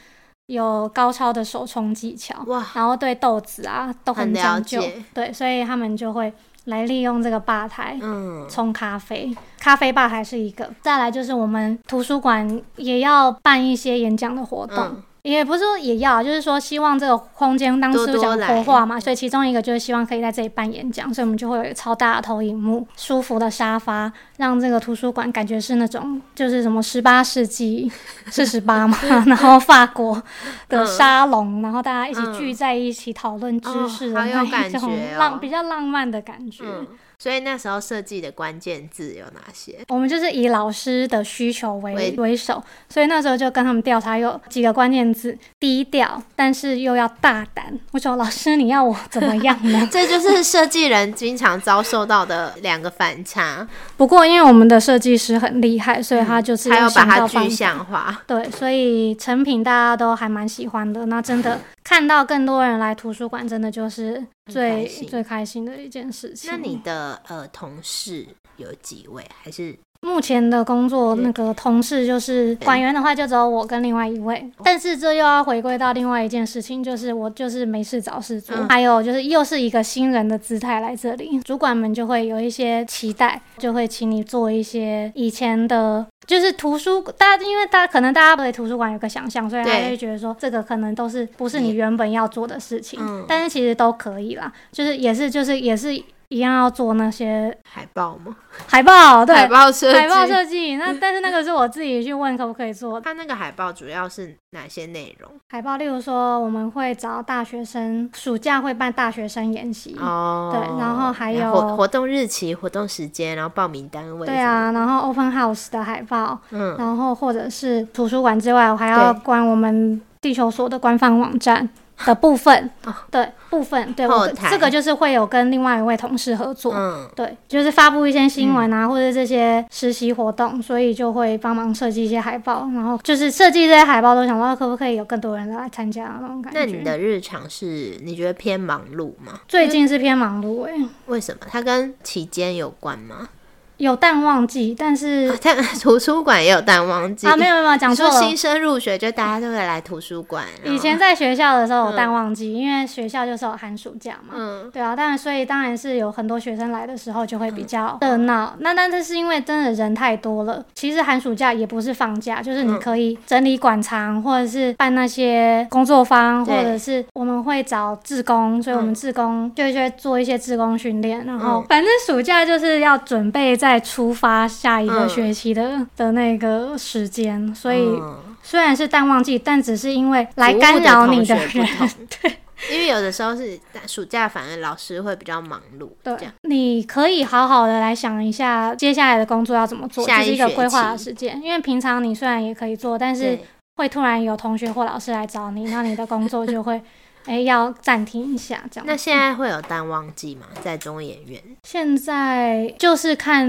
有高超的手冲技巧，
哇，
然后对豆子啊都
很
讲究，对，所以他们就会来利用这个吧台。
嗯，
冲咖啡，咖啡吧台是一个。再来就是我们图书馆也要办一些演讲的活动，
嗯
也不是说也要，就是说希望这个空间当时讲活化嘛，所以其中一个就是希望可以在这里办演讲，所以我们就会有一个超大的投影幕、舒服的沙发，让这个图书馆感觉是那种就是什么十八世纪是十八嘛，然后法国的
嗯。
沙龙，然后大家一起
嗯。
聚在一起讨论知
哦
识的那一种浪比较浪漫的感觉。
嗯，所以那时候设计的关键字有哪些？
我们就是以老师的需求为
为
为首，所以那时候就跟他们调查有几个关键字：低调，但是又要大胆。我说老师，你要我怎么样呢？
这就是设计人经常遭受到的两个反差，
不过因为我们的设计师很厉害，所以他就是
还要把它具。象化。
对，所以成品大家都还蛮喜欢的。那真的看到更多人来图书馆，真的就是最最开心的一件事情。
那你的呃同事有几位？还是
目前的工作那个同事就是管员的话，就只有我跟另外一位。但是这又要回归到另外一件事情，就是我就是没事找事做，
嗯
还有就是又是一个新人的姿态来这里，主管们就会有一些期待，就会请你做一些以前的。就是图书，大家因为大家可能大家对图书馆有个想象，所以他
对
就会觉得说这个可能都是不是你原本要做的事情，
嗯
但是其实都可以啦，就是也是就是也是一样要做那些
海报吗？
海报，对，
海报设计。
海报设计，那 但是那个是我自己去问可不可以做的。
它那个海报主要是哪些内容？
海报，例如说我们会找大学生，暑假会办大学生演习，
哦，
对然后还有
活活动日期、活动时间，然后报名单位。
对，啊，然后 open house 的海报，
嗯，
然后或者是图书馆之外，我还要
对
关我们地球所的官方网站的部分
哦，
对部分，对我这个就是会有跟另外一位同事合作。
嗯，
对，就是发布一些新闻啊，或者这些实习活动，所以就会帮忙设计一些海报，然后就是设计这些海报，都想到可不可以有更多人来参加那种感觉。
那你的日常是你觉得偏忙碌吗？
最近是偏忙碌诶、
为什么？它跟期间有关吗？
有淡旺季，但是
但 图书馆也有淡旺季
啊，没有没有 讲错了
说新。生入学就大家都会来图书馆。
以前在学校的时候有淡旺季，因为学校就是有寒暑假嘛。
嗯，
对啊，当然，所以当然是有很多学生来的时候就会比较热闹。那但这是因为真的人太多了。其实寒暑假也不是放假，就是你
嗯
可以整理馆藏，或者是办那些工作坊，或者是我们会找志工，所以我们
嗯
志工就会做一些志工训练。然后
嗯
反正暑假就是要准备再出发下一个
嗯。
学期的、的那个时间，所以。
嗯。
虽然是淡旺季，但只是因为来干扰你
同学
人，
对。因为有的时候是暑假，反而老师会比较忙碌，
对你可以好好的来想一下接下来的工作要怎么做，这是一个规划的时间。因为平常你虽然也可以做，但是会突然有同学或老师来找你，那你的工作就会哎、要暂停一下这样。
那现在会有淡旺季吗？在中演院
现在就是看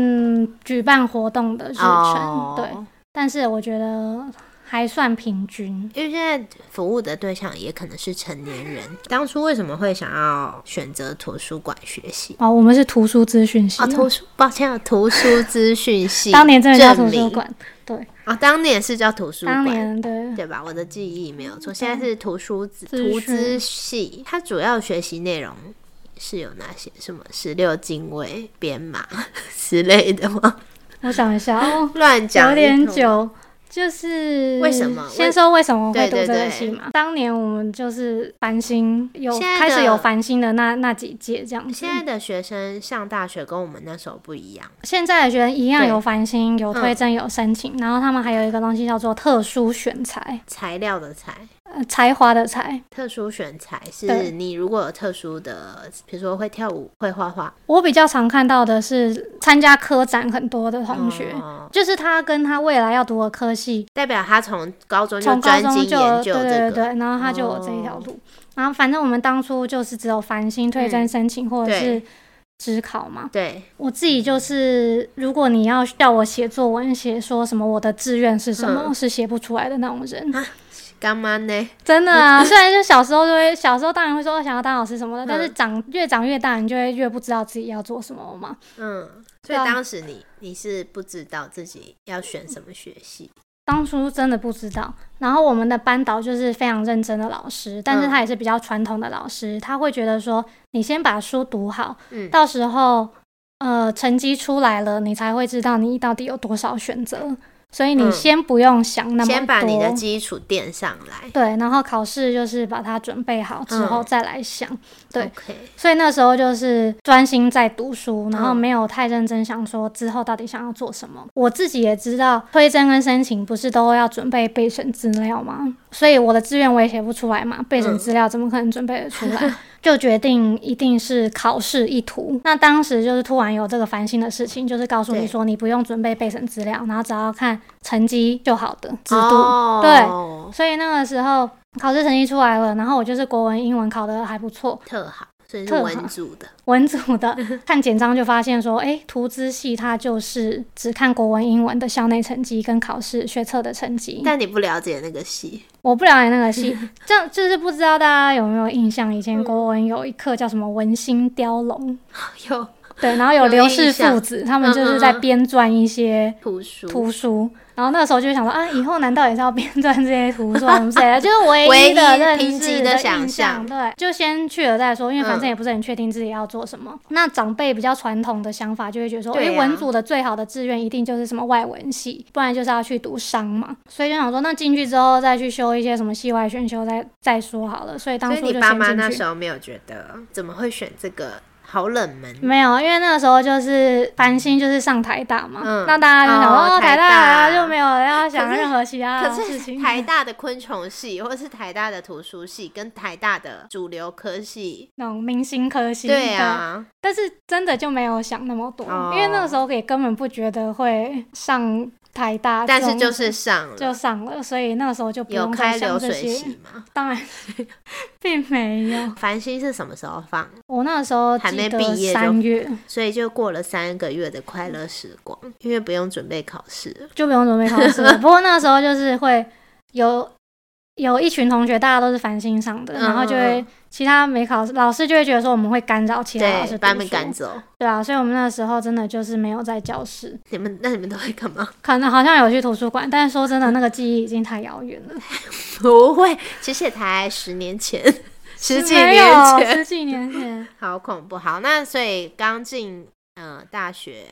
举办活动的日程，
哦
对，但是我觉得还算平均。
因为现在服务的对象也可能是成年人。当初为什么会想要选择图书馆学习？
哦，我们是图书资讯系
哦，图书，抱歉，图书资讯系，
当年真的叫图书馆，对，
哦，当年是叫图书
当
馆。
年对。
对吧？我的记忆没有错，现在是图书资
资
图资系，它主要学习内容是有哪些？什么十六进位、编码 之类的吗？
我想一下哦，
乱讲一
有点
通。
久，就是
为什么
先说为什么会读这个系嘛？当年我们就是繁星有开始有繁星的那那几届这样子。
现在的学生上大学跟我们那时候不一样，
现在的学生一样有繁星，有推
嗯
甄，有申请，然后他们还有一个东西叫做特殊选材，
材料的材，
呃，才华的才。
特殊选材是你如果有特殊的，比如说会跳舞、会画画
我比较常看到的是参加科展很多的同学。
哦
就是他跟他未来要读的科系，
代表他从高中就
从高
专精
中就
研究
对对
这个，
对，然后他就有这一条
哦
路。然后反正我们当初就是只有繁星推甄
嗯
申请或者是职考嘛。
对，
我自己就是，如果你要叫我写作文，写说什么我的志愿是什么，
嗯
是写不出来的那种人。
干嘛呢？
真的啊，虽然就小时候就会，小时候当然会说想要当老师什么的，但是
嗯
长越长越大，你就会越不知道自己要做什么嘛。
嗯，所以
对啊
当时你你是不知道自己要选什么学系，
当初真的不知道，然后我们的班导就是非常认真的老师，但是
嗯。
他也是比较传统的老师，他会觉得说，你先把书读好，
嗯，
到时候呃成绩出来了，你才会知道你到底有多少选择，所以你
嗯
先不用想那么多，
先把你的基础垫上来。
对，然后考试就是把它准备好之后
嗯
再来想，对所以那时候就是专心在读书，然后
嗯
没有太认真想说之后到底想要做什么。我自己也知道，推甄跟申请不是都要准备备审资料吗？所以我的志愿我也写不出来嘛，备审资料怎么可能准备得出来？就决定一定是考试一图。那当时就是突然有这个烦心的事情，就是告诉你说你不用准备备审资料，然后只要看成绩就好的制度。
哦、
对所以那个时候考试成绩出来了，然后我就是国文、英文考得还不错，
特好，所以是 文组的。
文组的看简章就发现说，诶，图资系它就是只看国文、英文的校内成绩跟考试学测的成绩。
但你不了解那个系，
我不了解那个系，这样就是不知道大家有没有印象，以前国文有一课叫什么文心雕龙，
有
对，然后有
有
刘氏父子，他们就是在编撰一些
图书，
图书。然后那个时候就想说啊，以后难道也是要编撰这些图书啊什么？就是唯
唯一
一的认
凭
识的
想
印象，对，就先去了再说，因为反正
嗯
也不是很确定自己要做什么。那长辈比较传统的想法就会觉得说，诶，
对啊
文组的最好的志愿一定就是什么外文系，不然就是要去读商嘛。所以就想说，那进去之后再去修一些什么系外选修再再说好了。所以当
所以
初
爸妈。那时候没有觉得怎么会选这个，好冷门。
没有，因为那个时候就是繁星就是上台大嘛，
嗯。
那大家就想说，
台
台大啊就没有要想任何其他的事情。
是台大的昆虫系，或是台大的图书系，跟台大的主流科系，
那种明星科系，
对啊，
但是真的就没有想那么多，
哦。
因为那个时候也根本不觉得会上台大，
但是就是上了，
就上了，所以那个时候就不
有
用
开流。水席吗？
当然，并没有。
繁星是什么时候放？
我那个时候
还没毕业
三月
所以就过了三个月的快乐时光，因为不用准备考试。
就不用准备考试了。不过那个时候就是会有有一群同学，大家都是繁星上的，
嗯
然后就
嗯
会其他没考试，老师就会觉得说我们会干扰其他老师
把他们赶走。
对啊，所以我们那时候真的就是没有在教室。
你们那你们都会干嘛？
可能好像有去图书馆，但是说真的，那个记忆已经太遥远了，
不会，其实也才十 年前，十几年前，
十几年前，
好恐怖。好，那所以刚进呃大学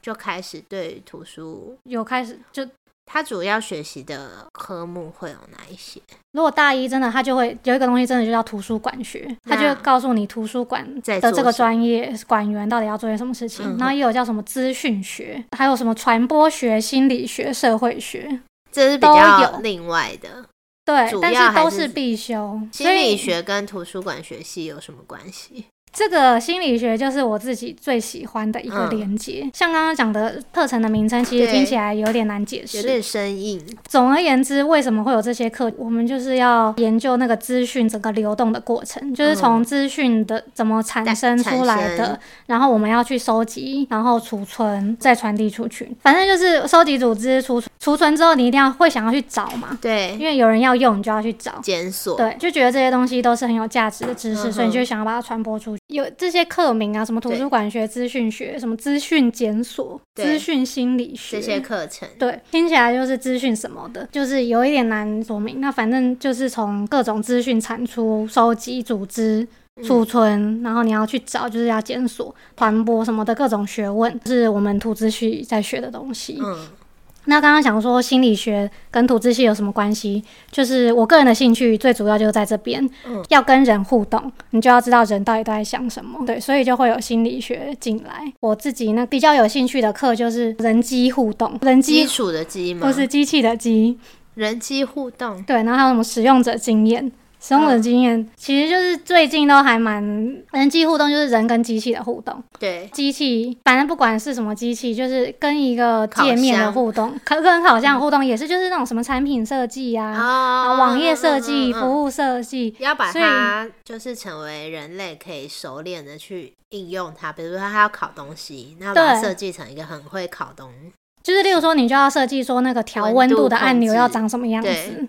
就开始对图书，
有开始就
它主要学习的科目会有哪一些？
如果大一真的，他就会有一个东西，真的就叫图书馆学，他就告诉你图书馆
在
的这个专业馆员到底要做些什么事情。
嗯
然后也有叫什么资讯学，还有什么传播学、心理学、社会学，
这是比
都
较
有
另外的。
对，但
是
都是必修。
心理学跟图书馆学系有什么关系？
这个心理学就是我自己最喜欢的一个
嗯
连接。像刚刚讲的课程的名称，其实听起来有点难解释。
有点生硬。
总而言之，为什么会有这些课？我们就是要研究那个资讯整个流动的过程，就是从资讯的怎么产生出来的
嗯，
然后我们要去收集，然后储存，再传递出去。反正就是收集、组织、储储存之后，你一定要会想要去找嘛，
对
因，为有人要用，你就要去找。
检索。
对，就觉得这些东西都是很有价值的知识，
嗯
所以你就想要把它传播出去。有这些课名啊，什么图书馆学、资讯学、什么资讯检索、
对
资讯心理学
这些课程。
对，听起来就是资讯什么的，就是有一点难说明。那反正就是从各种资讯产出、收集、组织、储存，然后你要去找，就是要检索、传播什么的各种学问，是我们图资系在学的东西。
嗯，
那刚刚想说心理学跟土资系有什么关系？就是我个人的兴趣最主要就是在这边，
嗯
要跟人互动，你就要知道人到底都在想什么，对，所以就会有心理学进来。我自己呢比较有兴趣的课就是人机互动，人机
基础的机吗？
不是机器的机，
人机互动。
对，然后还有什么使用者经验。使用者
嗯
经验、其实就是最近都还蛮人机互动，就是人跟机器的互动。
对，
机器，反正不管是什么机器，就是跟一个界面的互动，可跟烤箱的互动也是，就是那种什么产品设计啊，网页设计、
嗯嗯嗯
服务设计，
要把它就是成为人类可以熟练的去应用它，比如说他要烤东西，那把设计成一个很会烤东西。
就是例如说，你就要设计说那个调温度的按钮要长什么样
对。
子，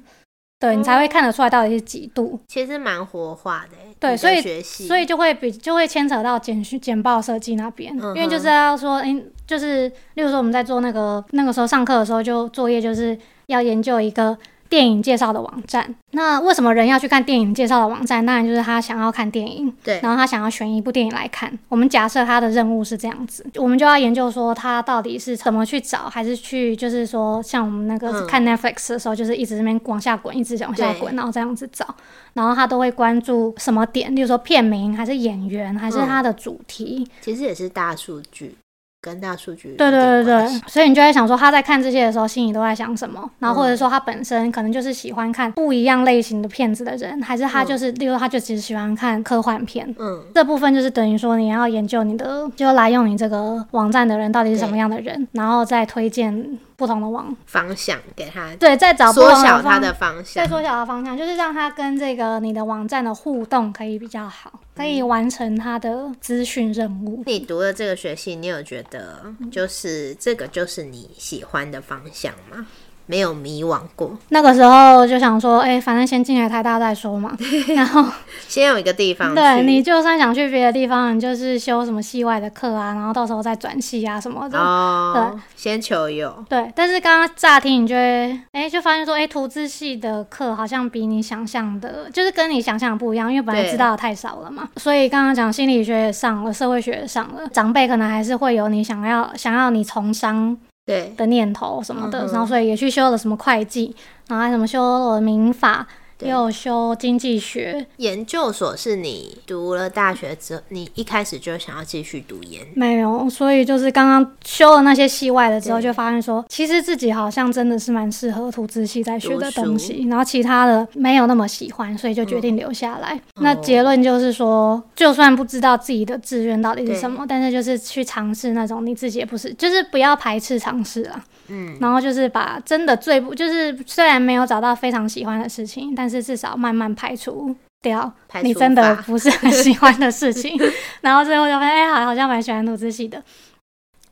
对你才会看得出来到底是几度。
其实蛮活化的欸。
对，所以所以就会比就会牵扯到简讯简报设计那边，
嗯
因为就是要说，诶，就是例如说我们在做那个那个时候上课的时候，就作业就是要研究一个电影介绍的网站。那为什么人要去看电影介绍的网站？当然就是他想要看电影，
对
然后他想要选一部电影来看。我们假设他的任务是这样子，我们就要研究说他到底是怎么去找，还是去就是说像我们那个
嗯
看 Netflix 的时候，就是一直这边往下滚，一直往下滚，然后这样子找。然后他都会关注什么点，例如说片名，还是演员，还是他的主题。
其实也是大数据跟大数据
对对对对，所以你就在想说他在看这些的时候，心里都在想什么，然后或者
嗯。
说他本身可能就是喜欢看不一样类型的片子的人，还是他
嗯。
就是，例如他就只是喜欢看科幻片。
嗯。
这部分就是等于说你要研究你的，就来用你这个网站的人到底是什么样的人，然后再推荐不同的网，
方向给他
对，再找不
缩小他的方向。
再缩小的方向，就是让他跟这个你的网站的互动可以比较好，可以完成他的资讯任务。
你读了这个学系，你有觉得就是这个就是你喜欢的方向吗？没有迷惘过，
那个时候就想说，哎、反正先进来台大再说嘛。然后，
先有一个地方
对你就算想去别的地方，你就是修什么系外的课啊，然后到时候再转系啊什么的。
哦，先求有，
对，但是刚刚乍听，你就会哎、就发现说，哎、图资系的课好像比你想象的，就是跟你想象的不一样，因为本来知道的太少了嘛。所以刚刚讲心理学也上了，社会学也上了，长辈可能还是会有你想要想要你从商
对，
的念头什么的，然后所以也去修了什么会计，然后还什么修了民法，
对
也有修经济学。
研究所是你读了大学之后，你一开始就想要继续读研，
没有，所以就是刚刚修了那些系外的之后，就发现说，其实自己好像真的是蛮适合图资系在学的东西，然后其他的没有那么喜欢，所以就决定留下来。
嗯
那结论就是说，就算不知道自己的志愿到底是什么，但是就是去尝试那种你自己也不是，就是不要排斥尝试啊。
嗯，
然后就是把真的最不就是虽然没有找到非常喜欢的事情，但是至少慢慢排除掉你真的不是很喜欢的事情，然后最后就发现哎，好好像蛮喜欢读资系的。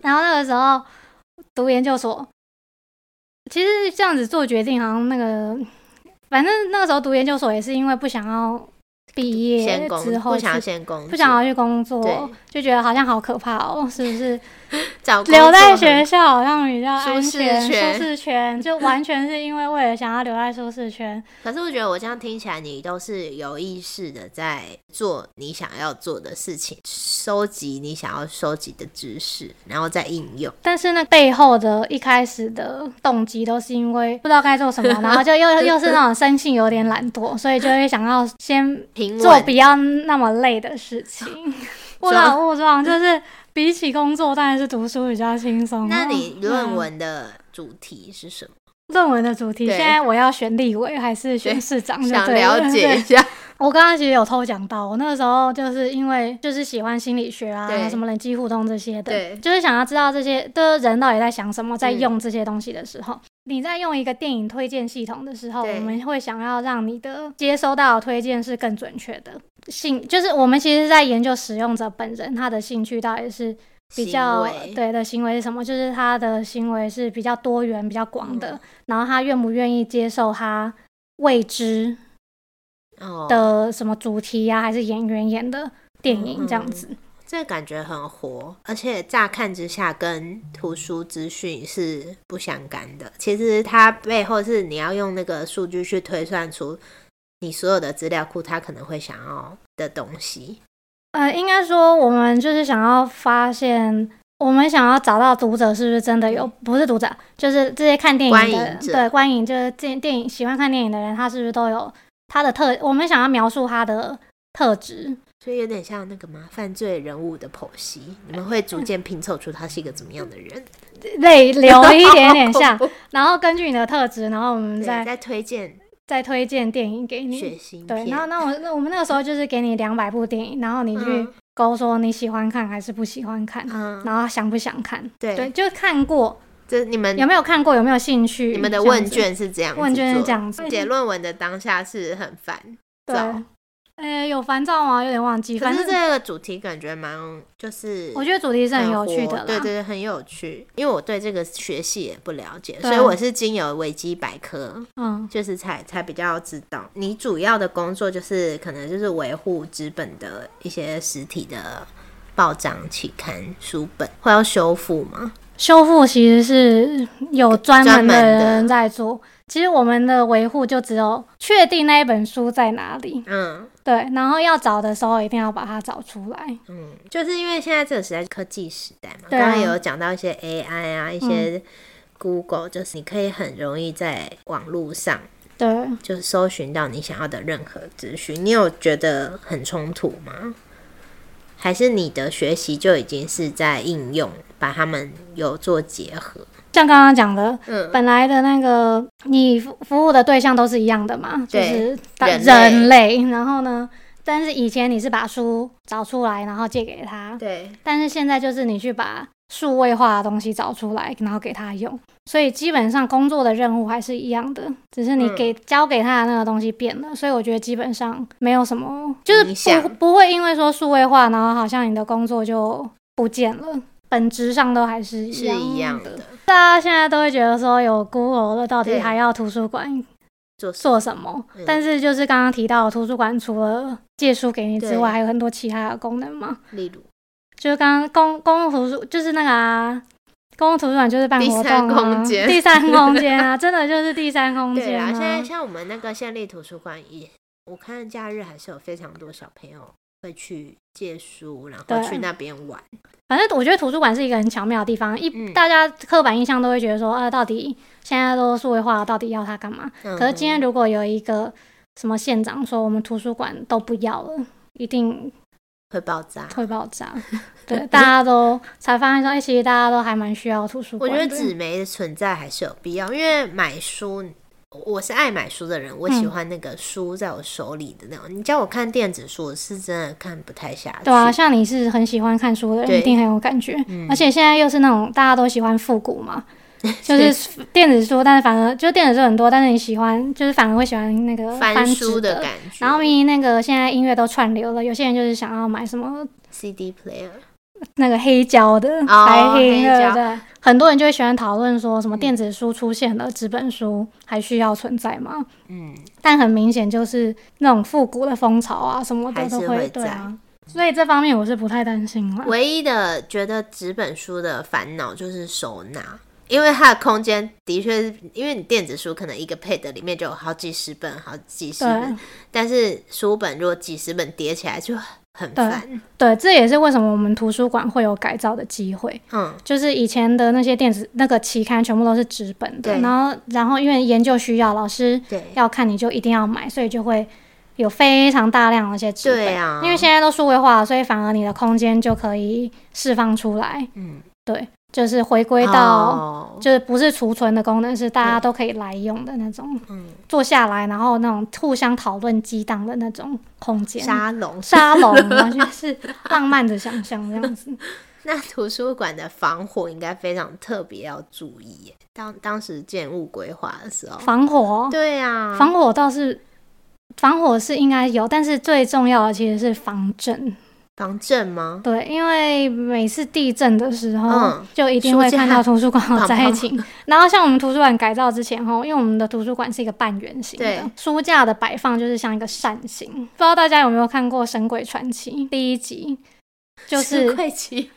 然后那个时候读研究所，其实这样子做决定，好像那个反正那个时候读研究所也是因为不想要毕业之后
不想先工，
不想要去工作，就觉得好像好可怕哦，是不是？
找
留在学校好像比较安
舒适
全，
圈
舒适圈就完全是因为为了想要留在舒适圈。
可是我觉得我这样听起来，你都是有意识的在做你想要做的事情，收集你想要收集的知识，然后再应用。
但是那背后的一开始的动机都是因为不知道该做什么，然后就又又是那种生性有点懒惰，所以就会想要先做比较那么累的事情。误打误撞，就是比起工作，当然是读书比较轻松。
那你论
嗯
文的主题是什么？
论文的主题，现在我要选立委还是选市长就
想
了？
解一下。
我刚刚其实有偷讲到，我那个时候就是因为就是喜欢心理学啊，什么人机互动这些的
对，
就是想要知道这些的人到底在想什么，在
嗯
用这些东西的时候。你在用一个电影推荐系统的时候，我们会想要让你的接收到的推荐是更准确的。兴就是我们其实在研究使用者本人他的兴趣到底是比较对的行为是什么，就是他的行为是比较多元、比较广的，
嗯。
然后他愿不愿意接受他未知
哦，
的什么主题呀、还是演员演的电影这样
嗯
子。
这感觉很活，而且乍看之下跟图书资讯是不相干的。其实它背后是你要用那个数据去推算出你所有的资料库，它可能会想要的东西。
呃，应该说我们就是想要发现，我们想要找到读者是不是真的有，不是读者，就是这些看电影的
观影
对观影就是电电影喜欢看电影的人，他是不是都有他的特？我们想要描述他的特质。
所以有点像那个嘛，犯罪人物的剖析，你们会逐渐拼凑出他是一个怎么样的人，
泪流一点点像，然后根据你的特质，然后我们，再
再推荐
再推荐电影给
血
你。对，然后那我那我们那个时候就是给你两百部电影，然后你去
嗯
勾说你喜欢看还是不喜欢看，
嗯，
然后想不想看。
对，
对，就看过，
这你们
有没有看过，有没有兴趣？
你们的问卷是这样
问卷是这样子
写论文的当下是很烦
对
躁，
呃，有烦躁吗？有点忘记。
可
反正
是这个主题感觉蛮就是
我觉得主题是很有趣的啦。
对对对，很有趣。因为我对这个学系也不了解，
对
所以我是经由维基百科，
嗯，
就是才才比较知道。你主要的工作就是可能就是维护纸本的一些实体的报章、期刊、书本，会要修复吗？
修复其实是有专门
专门的
人在做。其实我们的维护就只有确定那一本书在哪里，
嗯
对，然后要找的时候一定要把它找出来。
嗯，就是因为现在这个时代是科技时代嘛，刚刚也有讲到一些 AI 啊，一些 Google，、就是你可以很容易在网络上
对，
就是搜寻到你想要的任何资讯。你有觉得很冲突吗？还是你的学习就已经是在应用，把它们有做结合？
像刚刚讲的，
嗯，
本来的那个你服服务的对象都是一样的嘛，就是大
人类。
然后呢，但是以前你是把书找出来，然后借给他，
对，
但是现在就是你去把数位化的东西找出来，然后给他用。所以基本上工作的任务还是一样的，只是你
嗯
给、交给他的那个东西变了。所以我觉得基本上没有什么，就是不不会因为说数位化，然后好像你的工作就不见了。本质上都还是
是
一样
的。
大家现在都会觉得说有 Google 了，到底
对
还要图书馆
做
做什么？
嗯
但是就是刚刚提到，图书馆除了借书给你之外，还有很多其他的功能嘛。
例如
就是刚刚公公共图书，就是那个啊，公共图书馆就是办活
第三
动啊，
空间
第三空间啊，真的就是第三空间啊。
现在像我们那个县立图书馆也，我看假日还是有非常多小朋友会去借书，然后去那边玩。
反正我觉得图书馆是一个很巧妙的地方。一、
嗯
大家刻板印象都会觉得说，啊，到底现在都数位化了，到底要它干嘛？
嗯
可是今天如果有一个什么县长说我们图书馆都不要了，一定
会爆炸。
会爆炸。对，大家都才发现说，哎、其实大家都还蛮需要图书馆我。
觉得纸媒的存在还是有必要，因为买书，我是爱买书的人，我喜
嗯
欢那个书在我手里的那种。你叫我看电子书，我是真的看不太下去。
对啊，像你是很喜欢看书的人，一定很有感觉。
嗯
而且现在又是那种大家都喜欢复古嘛，就是 电子书，但是反而就电子书很多，但是你喜欢就是反而会喜欢那个
翻
纸
书
的
的感觉。
然后明明那个现在音乐都串流了，有些人就是想要买什么
CD player，
那个黑胶的
哦
白黑
黑胶
对对，很多人就会喜欢讨论说什么电子书出现了，纸本书还需要存在吗？
嗯，
但很明显就是那种复古的风潮啊什么的都
会在
对啊，所以这方面我是不太担心了。
唯一的觉得纸本书的烦恼就是收纳。因为它的空间的确是，因为你电子书可能一个 pad 里面就有好几十本、好几十本，但是书本如果几十本叠起来就很
对
烦。
对，这也是为什么我们图书馆会有改造的机会。
嗯，
就是以前的那些电子那个期刊全部都是纸本的，
对
然后然后因为研究需要，老师，要看你就一定要买，所以就会有非常大量的一些纸本。
对啊
因为现在都数位化了，所以反而你的空间就可以释放出来，
嗯，
对，就是回归到。
哦
就是不是储存的功能，是大家都可以来用的那种，
嗯，
坐下来然后那种互相讨论激荡的那种空间。
沙龙。
沙龙完全是浪漫的想象这样子。
那图书馆的防火应该非常特别要注意耶。当当时建物规划的时候，
防火，
对啊，
防火倒是防火是应该有，但是最重要的其实是防震。
防震吗？
对，因为每次地震的时候，
嗯
就一定会看到图书馆有灾情。然后像我们图书馆改造之前哈，因为我们的图书馆是一个半圆形的，书架的摆放就是像一个扇形。不知道大家有没有看过《神鬼传奇》第一集？就是《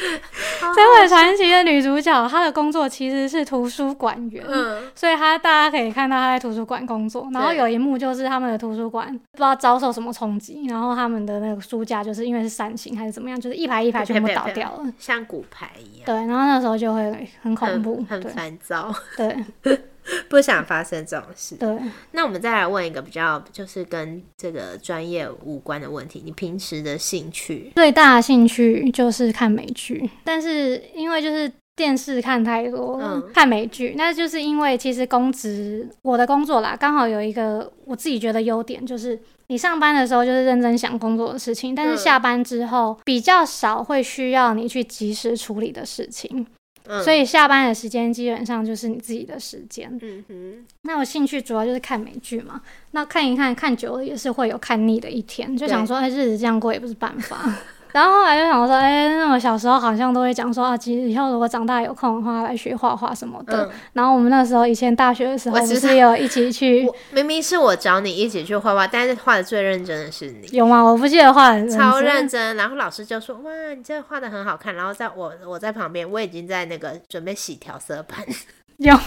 神鬼传奇》的女主角，她的工作其实是图书馆员。
嗯，
所以她大家可以看到她在图书馆工作，然后有一幕就是他们的图书馆不知道遭受什么冲击，然后他们的那个书架就是因为是扇形还是怎么样，就是一排一排全部倒掉了。
像骨牌一样，
对，然后那时候就会很恐怖对。
烦躁，
对
不想发生这种事。
对。
那我们再来问一个比较就是跟这个专业无关的问题，你平时的兴趣？
最大的兴趣就是看美剧，但是因为就是电视看太多了，
嗯
看美剧，那就是因为其实公职我的工作啦，刚好有一个我自己觉得优点，就是你上班的时候就是认真想工作的事情，但是
嗯
下班之后比较少会需要你去及时处理的事情。
嗯
所以下班的时间基本上就是你自己的时间。
嗯哼，
那我兴趣主要就是看美剧嘛，那看一看看久了也是会有看腻的一天，就想说，哎，日子这样过也不是办法。然后后来就想说，哎，那我小时候好像都会讲说啊，其实以后如果长大有空的话，来学画画什么的。
嗯，
然后我们那时候以前大学的时候，不
我知道
是有一起去
明明是我找你一起去画画，但是画的最认真的是你。
有吗？我不记得画得很
超认
真。
真，然后老师就说：“哇，你这画的很好看。”然后在我我在旁边，我已经在那个准备洗调色盘，
有，
就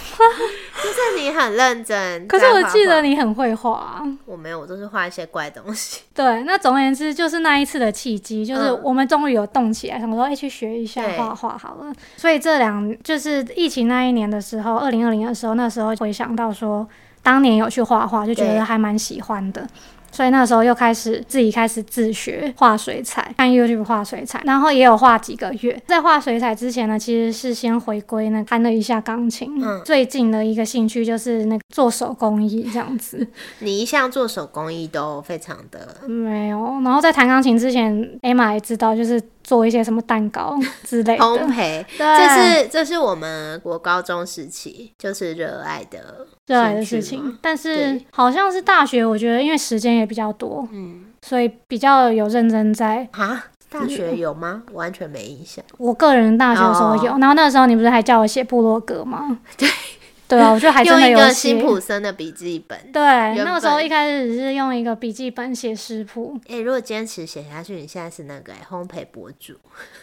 是你很认真。
可是我记得
你
你很会画、啊。
我没有，我都是画一些怪东西。
对，那总而言之，就是那一次的契机，就是
嗯
我们终于有动起来，想说，哎、去学一下画画好了。所以这两就是疫情那一年的时候，二零二零的时候，那时候回想到说，当年有去画画，就觉得还蛮喜欢的。所以那时候又开始自己开始自学画水彩，看 YouTube 画水彩，然后也有画几个月。在画水彩之前呢，其实是先回归那弹了一下钢琴。
嗯
最近的一个兴趣就是那个做手工艺这样子。
你一向做手工艺都非常的，
没有，然后在弹钢琴之前，Emma 也知道，就是做一些什么蛋糕之类的。
烘焙，
对，
这是这是我们国高中时期就是热爱的
热爱的事情，但是好像是大学，我觉得因为时间也比较多，
嗯
所以比较有认真在。
啊，大学有吗？完全没印象。
我个人大学的时候有，然后那个时候你不是还叫我写部落格吗？
对，
对啊，我就还真
用一
的有写
个辛。普森的笔记本。
对，
原
那个时候一开始只是用一个笔记本写食谱，
哎、如果坚持写下去，你现在是那个、欸、烘焙博主。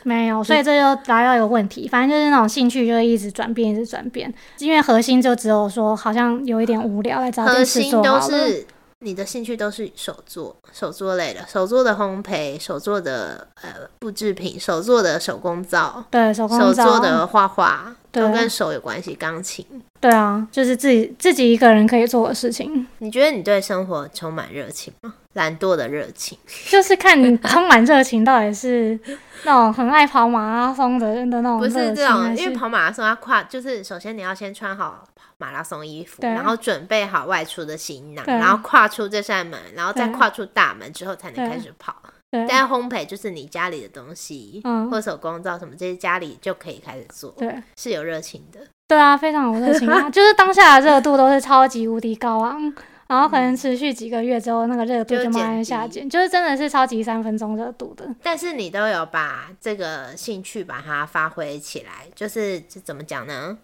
没有，所以这就来到一个问题，反正就是那种兴趣就会一直转变，一直转变，因为核心就只有说好像有一点无聊，来找
核心都。是你的兴趣都是手作，手作类的，手作的烘焙，手作的呃布制品，手作的手工皂，
对手工
手
皂
做的画画，
对
都跟手有关系。钢琴，
对啊，就是自己自己一个人可以做的事情，
你觉得你对生活充满热情吗？懒惰的热情，
就是看你充满热情，到底是那种很爱跑马拉松的人的那种
不，是这种，因为跑马拉松要跨，就是首先你要先穿好马拉松衣服，然后准备好外出的行囊，然后跨出这扇门，然后再跨出大门之后才能
对
开始跑。
对
但烘焙就是你家里的东西，
嗯
或手工皂什么这些家里就可以开始做，
对
是有热情的。
对啊，非常有热情啊！就是当下的热度都是超级无敌高昂，然后可能持续几个月之后，那个热度
就
就慢慢下减，就是真的是超级三分钟热度的。
但是你都有把这个兴趣把它发挥起来，就是这怎么讲呢？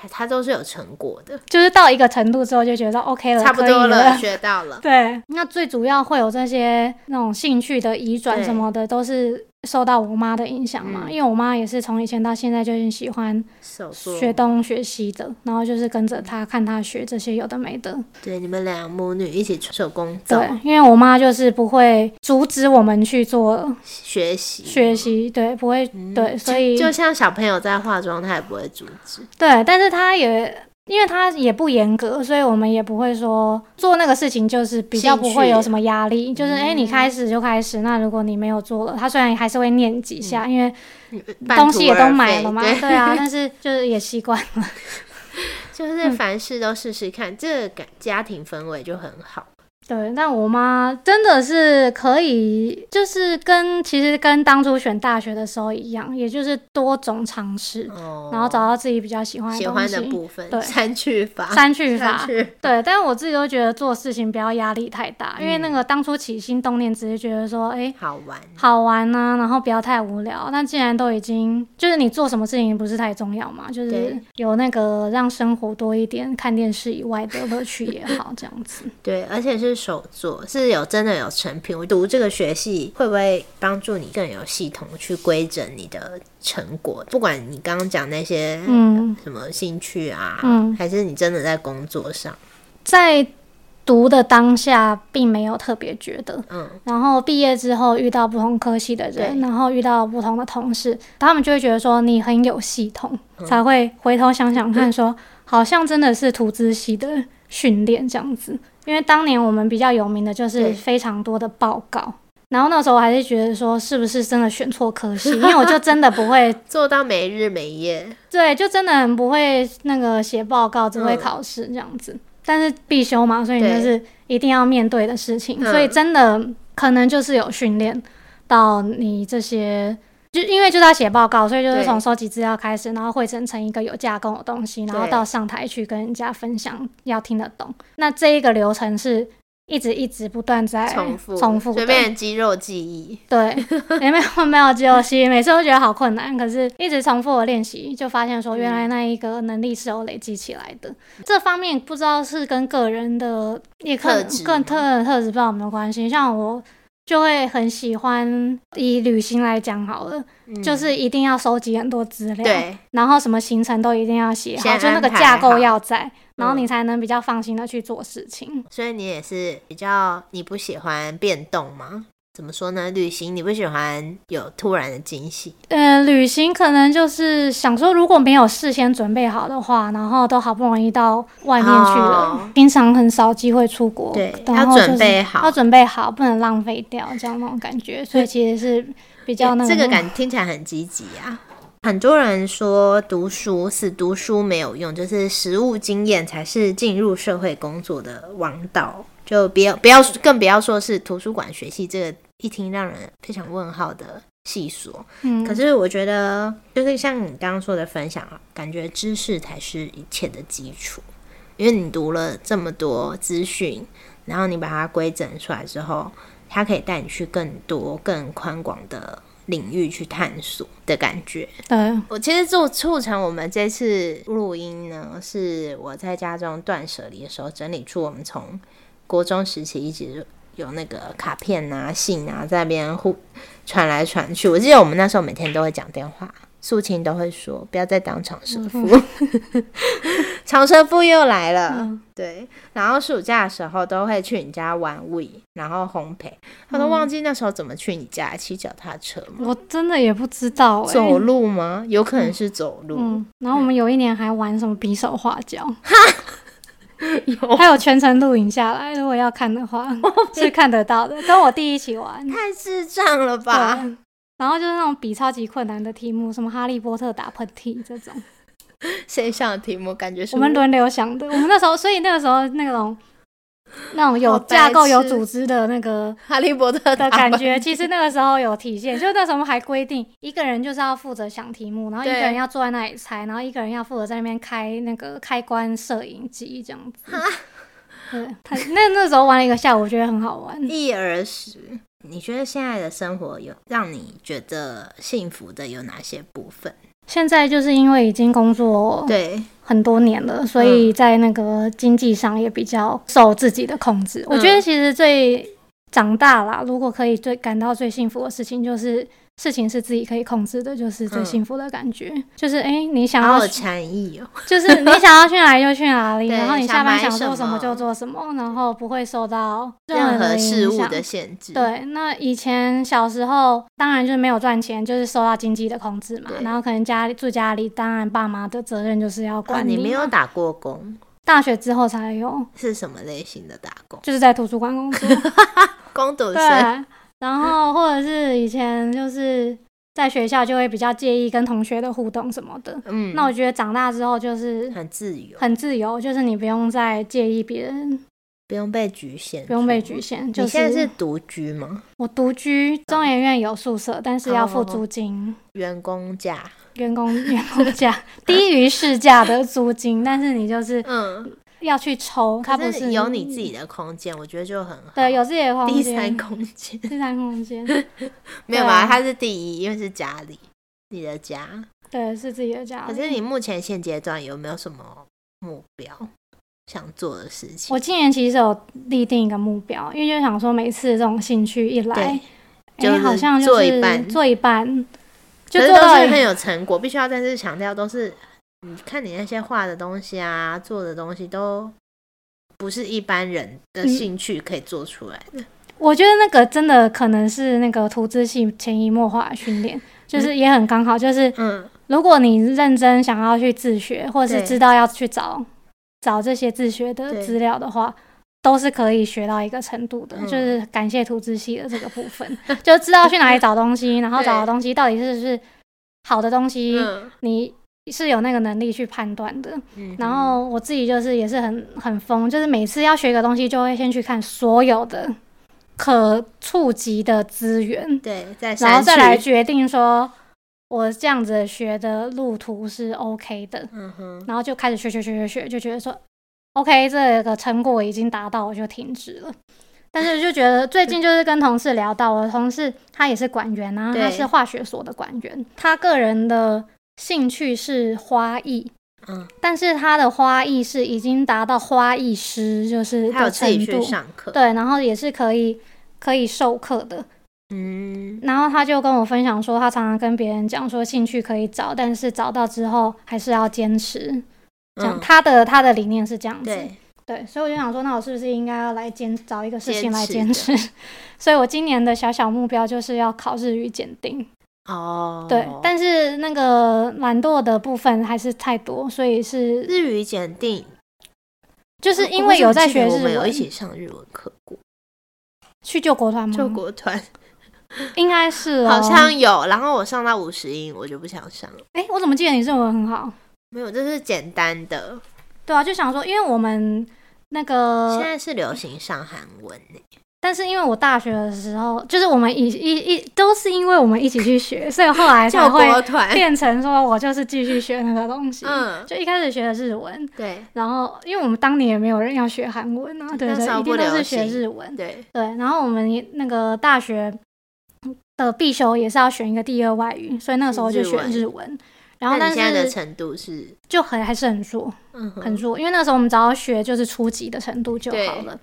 它它都是有成果的，
就是到一个程度之后就觉得 OK 了，
差不多
了。
学到了。
对，那最主要会有这些那种兴趣的移转什么的，都是受到我妈的影响嘛。
嗯
因为我妈也是从以前到现在就很喜欢学东学西的，然后就是跟着她看她学这些有的没的。
对，你们俩母女一起手工皂
对，因为我妈就是不会阻止我们去做
学习
学习，对，不会
嗯
对，所以
就像小朋友在化妆，她也不会阻止。
对，但是她也。因为他也不严格，所以我们也不会说做那个事情就是比较不会有什么压力，就是哎、诶你开始就开始。那如果你没有做了，他虽然还是会念几下，因为东西也都买了嘛，
对，
对啊，但是就是也习惯了。
就是凡事都试试看，这个感家庭氛围就很好。
对，但我妈真的是可以，就是跟其实跟当初选大学的时候一样，也就是多种尝试，
哦，
然后找到自己比较喜欢
喜欢的
西。
部分，
对
删去法，
删去法，
去
对，但是我自己都觉得做事情不要压力太大，因为
嗯
那个当初起心动念只是觉得说，哎、
好玩。
好玩呐、然后不要太无聊。那既然都已经，就是你做什么事情不是太重要嘛，就是有那个让生活多一点看电视以外的乐趣也好，这样子。
对，而且是手作，是有真的有成品。我读这个学系会不会帮助你更有系统去规整你的成果？不管你刚刚讲那些
嗯
什么兴趣啊，
嗯，
还是你真的在工作上，
在读的当下并没有特别觉得，
嗯，
然后毕业之后遇到不同科系的人，然后遇到不同的同事，他们就会觉得说你很有系统，
嗯
才会回头想想看说，好像真的是图资系的训练这样子。因为当年我们比较有名的就是非常多的报告。然后那时候我还是觉得说，是不是真的选错科系？因为我就 真的不会，
做到没日没夜。
对，就真的很不会那个写报告，只会
嗯
考试这样子。但是必修嘛，所以
对
就是一定要面对的事情，
嗯
所以真的可能就是有训练到你这些就因为就是要写报告，所以就是
对
从收集资料开始，然后汇整成一个有架构的东西，然后到上台去跟人家分享，要听得懂。那这一个流程是一直一直不断在
重复
重复的
随便肌肉记忆。
对，也没有没有肌肉记忆，每次都觉得好困难，可是一直重复的练习，就发现说原来那一个能力是有累积起来的。这方面不知道是跟个人的也可
特质吗
跟特人特质不知道有没有关系。像我就会很喜欢以旅行来讲好了，
嗯
就是一定要收集很多资料，
对，
然后什么行程都一定要写好，就那个架构要在，然后
嗯
你才能比较放心的去做事情。
所以你也是比较你不喜欢变动吗？怎么说呢？旅行你不喜欢有突然的惊喜，
呃，旅行可能就是想说，如果没有事先准备好的话，然后都好不容易到外面去了，
哦
平常很少机会出国，
对要
然后就是
准备好
要准备好，不能浪费掉，这样那种感觉，所以其实是比较那个
这个感听起来很积极啊。很多人说读书死读书没有用，就是实务经验才是进入社会工作的王道。就不要不要，更不要说是图书馆学习这个一听让人非常问号的细说。
嗯，
可是我觉得，就是像你刚刚说的分享啊，感觉知识才是一切的基础。因为你读了这么多资讯，然后你把它规整出来之后，它可以带你去更多、更宽广的领域去探索的感觉。
嗯，
我其实就促成我们这次录音呢，是我在家中断舍离的时候整理出我们从国中时期一直有那个卡片啊、信啊在那边互传来传去。我记得我们那时候每天都会讲电话，素琴都会说不要再当长舌妇，长舌妇又来了。
嗯
对，然后暑假的时候都会去你家玩 We，然后烘焙。他都忘记那时候怎么去你家骑脚踏车吗？
我真的也不知道哎、
走路吗？有可能是走路。
嗯，然后我们有一年还玩什么比手画脚，
有
还有全程录影下来，如果要看的话 是看得到的，跟我弟一起玩。
太智障了吧？
然后就是那种比超级困难的题目，什么哈利波特打喷嚏这种，
谁想的题目？感觉是
我们轮流想的。我们那时候，所以那个时候那种 那种有架构、有组织的那个
哈利波特
的感觉，其实那个时候有体现。就那时候还规定，一个人就是要负责想题目，然后一个人要坐在那里猜，然后一个人要负责在那边开那个 开关摄影机这样子。对，他那那时候玩了一个下午，我觉得很好玩。
一而十。你觉得现在的生活有让你觉得幸福的有哪些部分？
现在就是因为已经工作
对，
很多年了，所以在那个经济上也比较受自己的控制。我觉得其实最长大啦，如果可以最感到最幸福的事情，就是事情是自己可以控制的，就是最
嗯
幸福的感觉。就是哎、诶你想要
好有禅意哦。
就是你想要去哪里就去哪里，然后你下班想做什么就做什么，然后不会受到
任何事物的限制。，
对，那以前小时候当然就是没有赚钱，就是受到经济的控制嘛
对。
然后可能家里住家里，当然爸妈的责任就是要
啊，
管。
你没有打过工，
大学之后才有，
是什么类型的打工？
就是在图书馆工作。
工读
对
生。，
然后或者是以前就是在学校就会比较介意跟同学的互动什么的。
嗯，
那我觉得长大之后就是
很自由，
很自由，就是你不用再介意别人，
不用被局限，
不用被局。限。就
你现在是独居吗？
我独居，中研院有宿舍，但是要付
哦
租金。
员工价？
员工员工价低于市价的租金，但是你就是
嗯，
要去抽，它不
可
是
有你自己的空间，我觉得就很好。
对有自己的空间
第
间，
三空间
第三空间，
没有吧？它是第一，因为是家里，你的家。
对，是自己的家。
可是你目前现阶段有没有什么目标想做的事情？
我今年其实有立定一个目标，因为就想说每次这种兴趣一来，
就是
好像就是
做一半
做一半，就做到
很有成果，必须要再次强调，都是你看你那些画的东西啊，做的东西都不是一般人的
嗯。
兴趣可以做出来的。
我觉得那个真的可能是那个图资系潜移默化的训练，就是也很刚好，就是
嗯，
如果你认真想要去自学，或者是知道要去找找这些自学的资料的话，都是可以学到一个程度的。
嗯。
就是感谢图资系的这个部分，就知道去哪里找东西，然后 找的东西到底是不是好的东西，
嗯。
你是有那个能力去判断的。
嗯
然后我自己就是也是很很疯，就是每次要学一个东西，就会先去看所有的可触及的资源，
对，在
然后再来决定说我这样子学的路途是 OK 的，
嗯哼，
然后就开始学学学学学，就觉得说 OK 这个成果已经达到，我就停止了。但是就觉得 最近就是跟同事聊到，我的同事他也是管员啊，
对
他是化学所的管员，他个人的兴趣是花艺。
嗯，
但是他的花艺是已经达到花艺师，就是的
还有自己
程度，
去上课，
对，然后也是可以可以授课的。
嗯，
然后他就跟我分享说，他常常跟别人讲说，兴趣可以找，但是找到之后还是要坚持。这样，
嗯
他的他的理念是这样子。
对，
对，所以我就想说，那我是不是应该要来坚找一个事情来
坚持
坚持？所以我今年的小小目标就是要考日语检定。
哦，
对，但是那个懒惰的部分还是太多，所以是
日语检定，
就是因为有在学日
我们有一，起上日文课过，
去救国团吗？
救国团
应该是哦。
好像有，然后我上到五十音，我就不想上了。
哎、我怎么记得你日文很好？
没有，这是简单的。
对啊，就想说，因为我们那个
现在是流行上韩文呢。
但是因为我大学的时候，就是我们一一一都是因为我们一起去学，所以后来才会，变成说我就是继续学那个东西。
嗯，
就一开始学的日文，
对
然后因为我们当年也没有人要学韩文啊，对对，一定都是学日文。
对，
对，然后我们那个大学的必修也是要选一个第二外语，所以那个时候就选
日文。
然后但
那你现在的
是
程度是，
就很还是很弱，
嗯，
很弱，因为那时候我们只要学就是初级的程度就好了。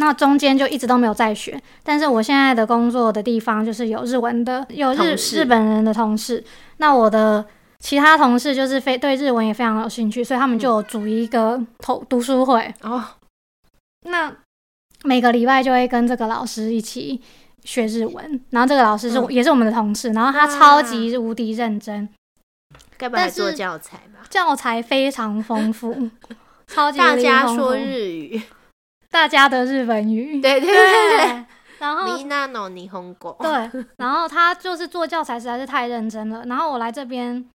那中间就一直都没有再学，但是我现在的工作的地方就是有日文的，有日日本人的同事。那我的其他同事就是非对日文也非常有兴趣，所以他们就有组一个投读书会。
哦，
那每个礼拜就会跟这个老师一起学日文，然后这个老师是、
嗯。
也是我们的同事，然后他超级无敌认真，
该不会还
但是
做教材吧？
教材非常丰富，超级
大家说日语，
大家的日本语，
对对对
对，然后
みなの日本語。
对，然后他就是做教材实在是太认真了，然后我来这边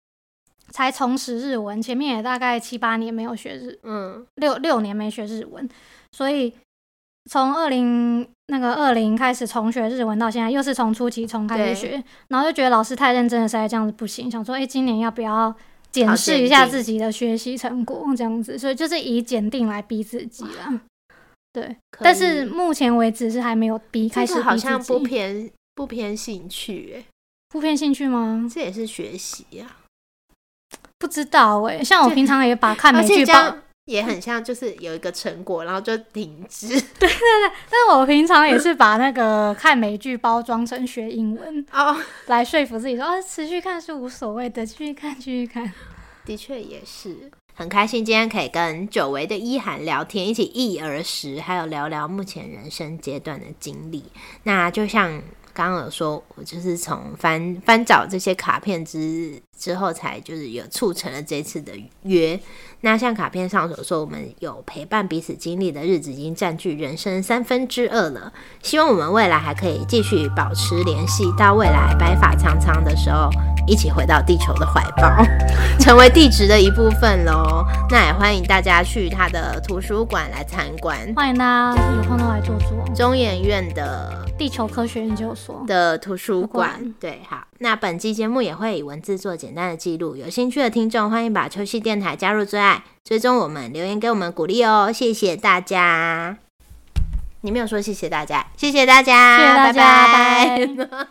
才重拾日文，前面也大概七八年没有学日，
嗯，
六六年没学日文，所以从二零那个二零开始重学日文到现在，又是从初级从开
对
始学，然后就觉得老师太认真了，实在这样子不行，想说，哎、今年要不要
考
检视
检定
一下自己的学习成果，这样子，所以就是以检定来逼自己啦。 对，但是目前为止是还没有逼开
这
始逼自
个好像不偏不偏兴趣，哎，
不偏兴趣吗？
这也是学习啊。
不知道哎、像我平常也把 看美剧包，
也很像，就是有一个成果，然后就停止。
但是我平常也是把那个看美剧包装成学英文，
哦，
来说服自己说，啊，持续看是无所谓的，继续看，继续看。
的确也是。很开心今天可以跟久违的一涵聊天，一起忆儿时，还有聊聊目前人生阶段的经历。那就像刚刚有说，我就是从翻翻找这些卡片之之后，才就是有促成了这次的约。那像卡片上所说，我们有陪伴彼此经历的日子，已经占据人生三分之二了。希望我们未来还可以继续保持联系，到未来白发苍苍的时候，一起回到地球的怀抱，成为地质的一部分喽。那也欢迎大家去他的图书馆来参观，
欢迎大家有空都来坐坐。
中研院的
地球科学研究所，
的图书
馆。
对，好，那本期节目也会以文字做简单的记录，有兴趣的听众欢迎把秋夕电台加入最爱，追踪我们，留言给我们鼓励哦，谢谢大家。你没有说谢谢大家，谢谢大家，
谢谢大家
拜。拜
拜